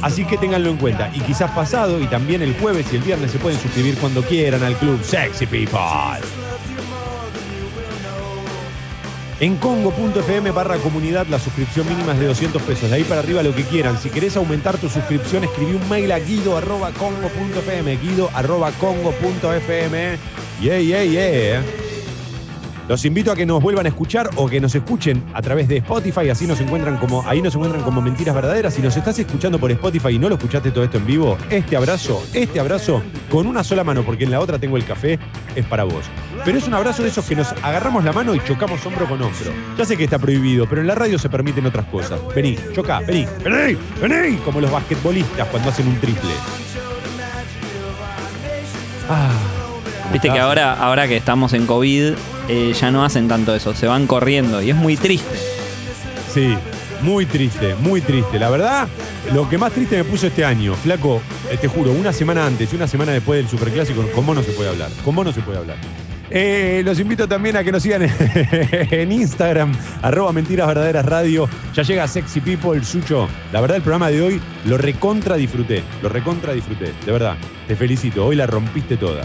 Así que ténganlo en cuenta. Y quizás pasado, y también el jueves y el viernes se pueden suscribir cuando quieran al Club Sexy People. En congo.fm barra comunidad la suscripción mínima es de 200 pesos. De ahí para arriba lo que quieran. Si querés aumentar tu suscripción, escribí un mail a guido arroba congo.fm. Guido arroba congo.fm. Yeah, yeah, yeah. Los invito a que nos vuelvan a escuchar o que nos escuchen a través de Spotify, así nos encuentran como, ahí nos encuentran como mentiras verdaderas. Si nos estás escuchando por Spotify y no lo escuchaste todo esto en vivo, este abrazo, este abrazo con una sola mano, porque en la otra tengo el café, es para vos. Pero es un abrazo de esos que nos agarramos la mano y chocamos hombro con hombro. Ya sé que está prohibido, pero en la radio se permiten otras cosas. Vení, choca, vení, vení, vení, como los basquetbolistas cuando hacen un triple. Ah. Viste que ahora, ahora que estamos en COVID, eh, ya no hacen tanto eso, se van corriendo y es muy triste. Sí, muy triste, muy triste. La verdad, lo que más triste me puso este año, flaco, eh, te juro, una semana antes y una semana después del Superclásico, con vos no se puede hablar. Con vos no se puede hablar. Eh, los invito también a que nos sigan en, Instagram, arroba mentiras verdaderas radio. Ya llega Sexy People, Sucho. La verdad, el programa de hoy lo recontra disfruté. Lo recontra disfruté. De verdad, te felicito. Hoy la rompiste toda.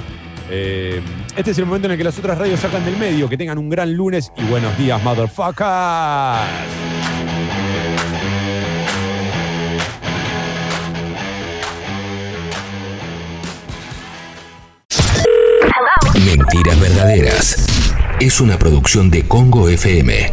Eh, este es el momento en el que las otras radios sacan del medio. Que tengan un gran lunes y buenos días, motherfuckers. Mentiras verdaderas. Es una producción de Congo FM.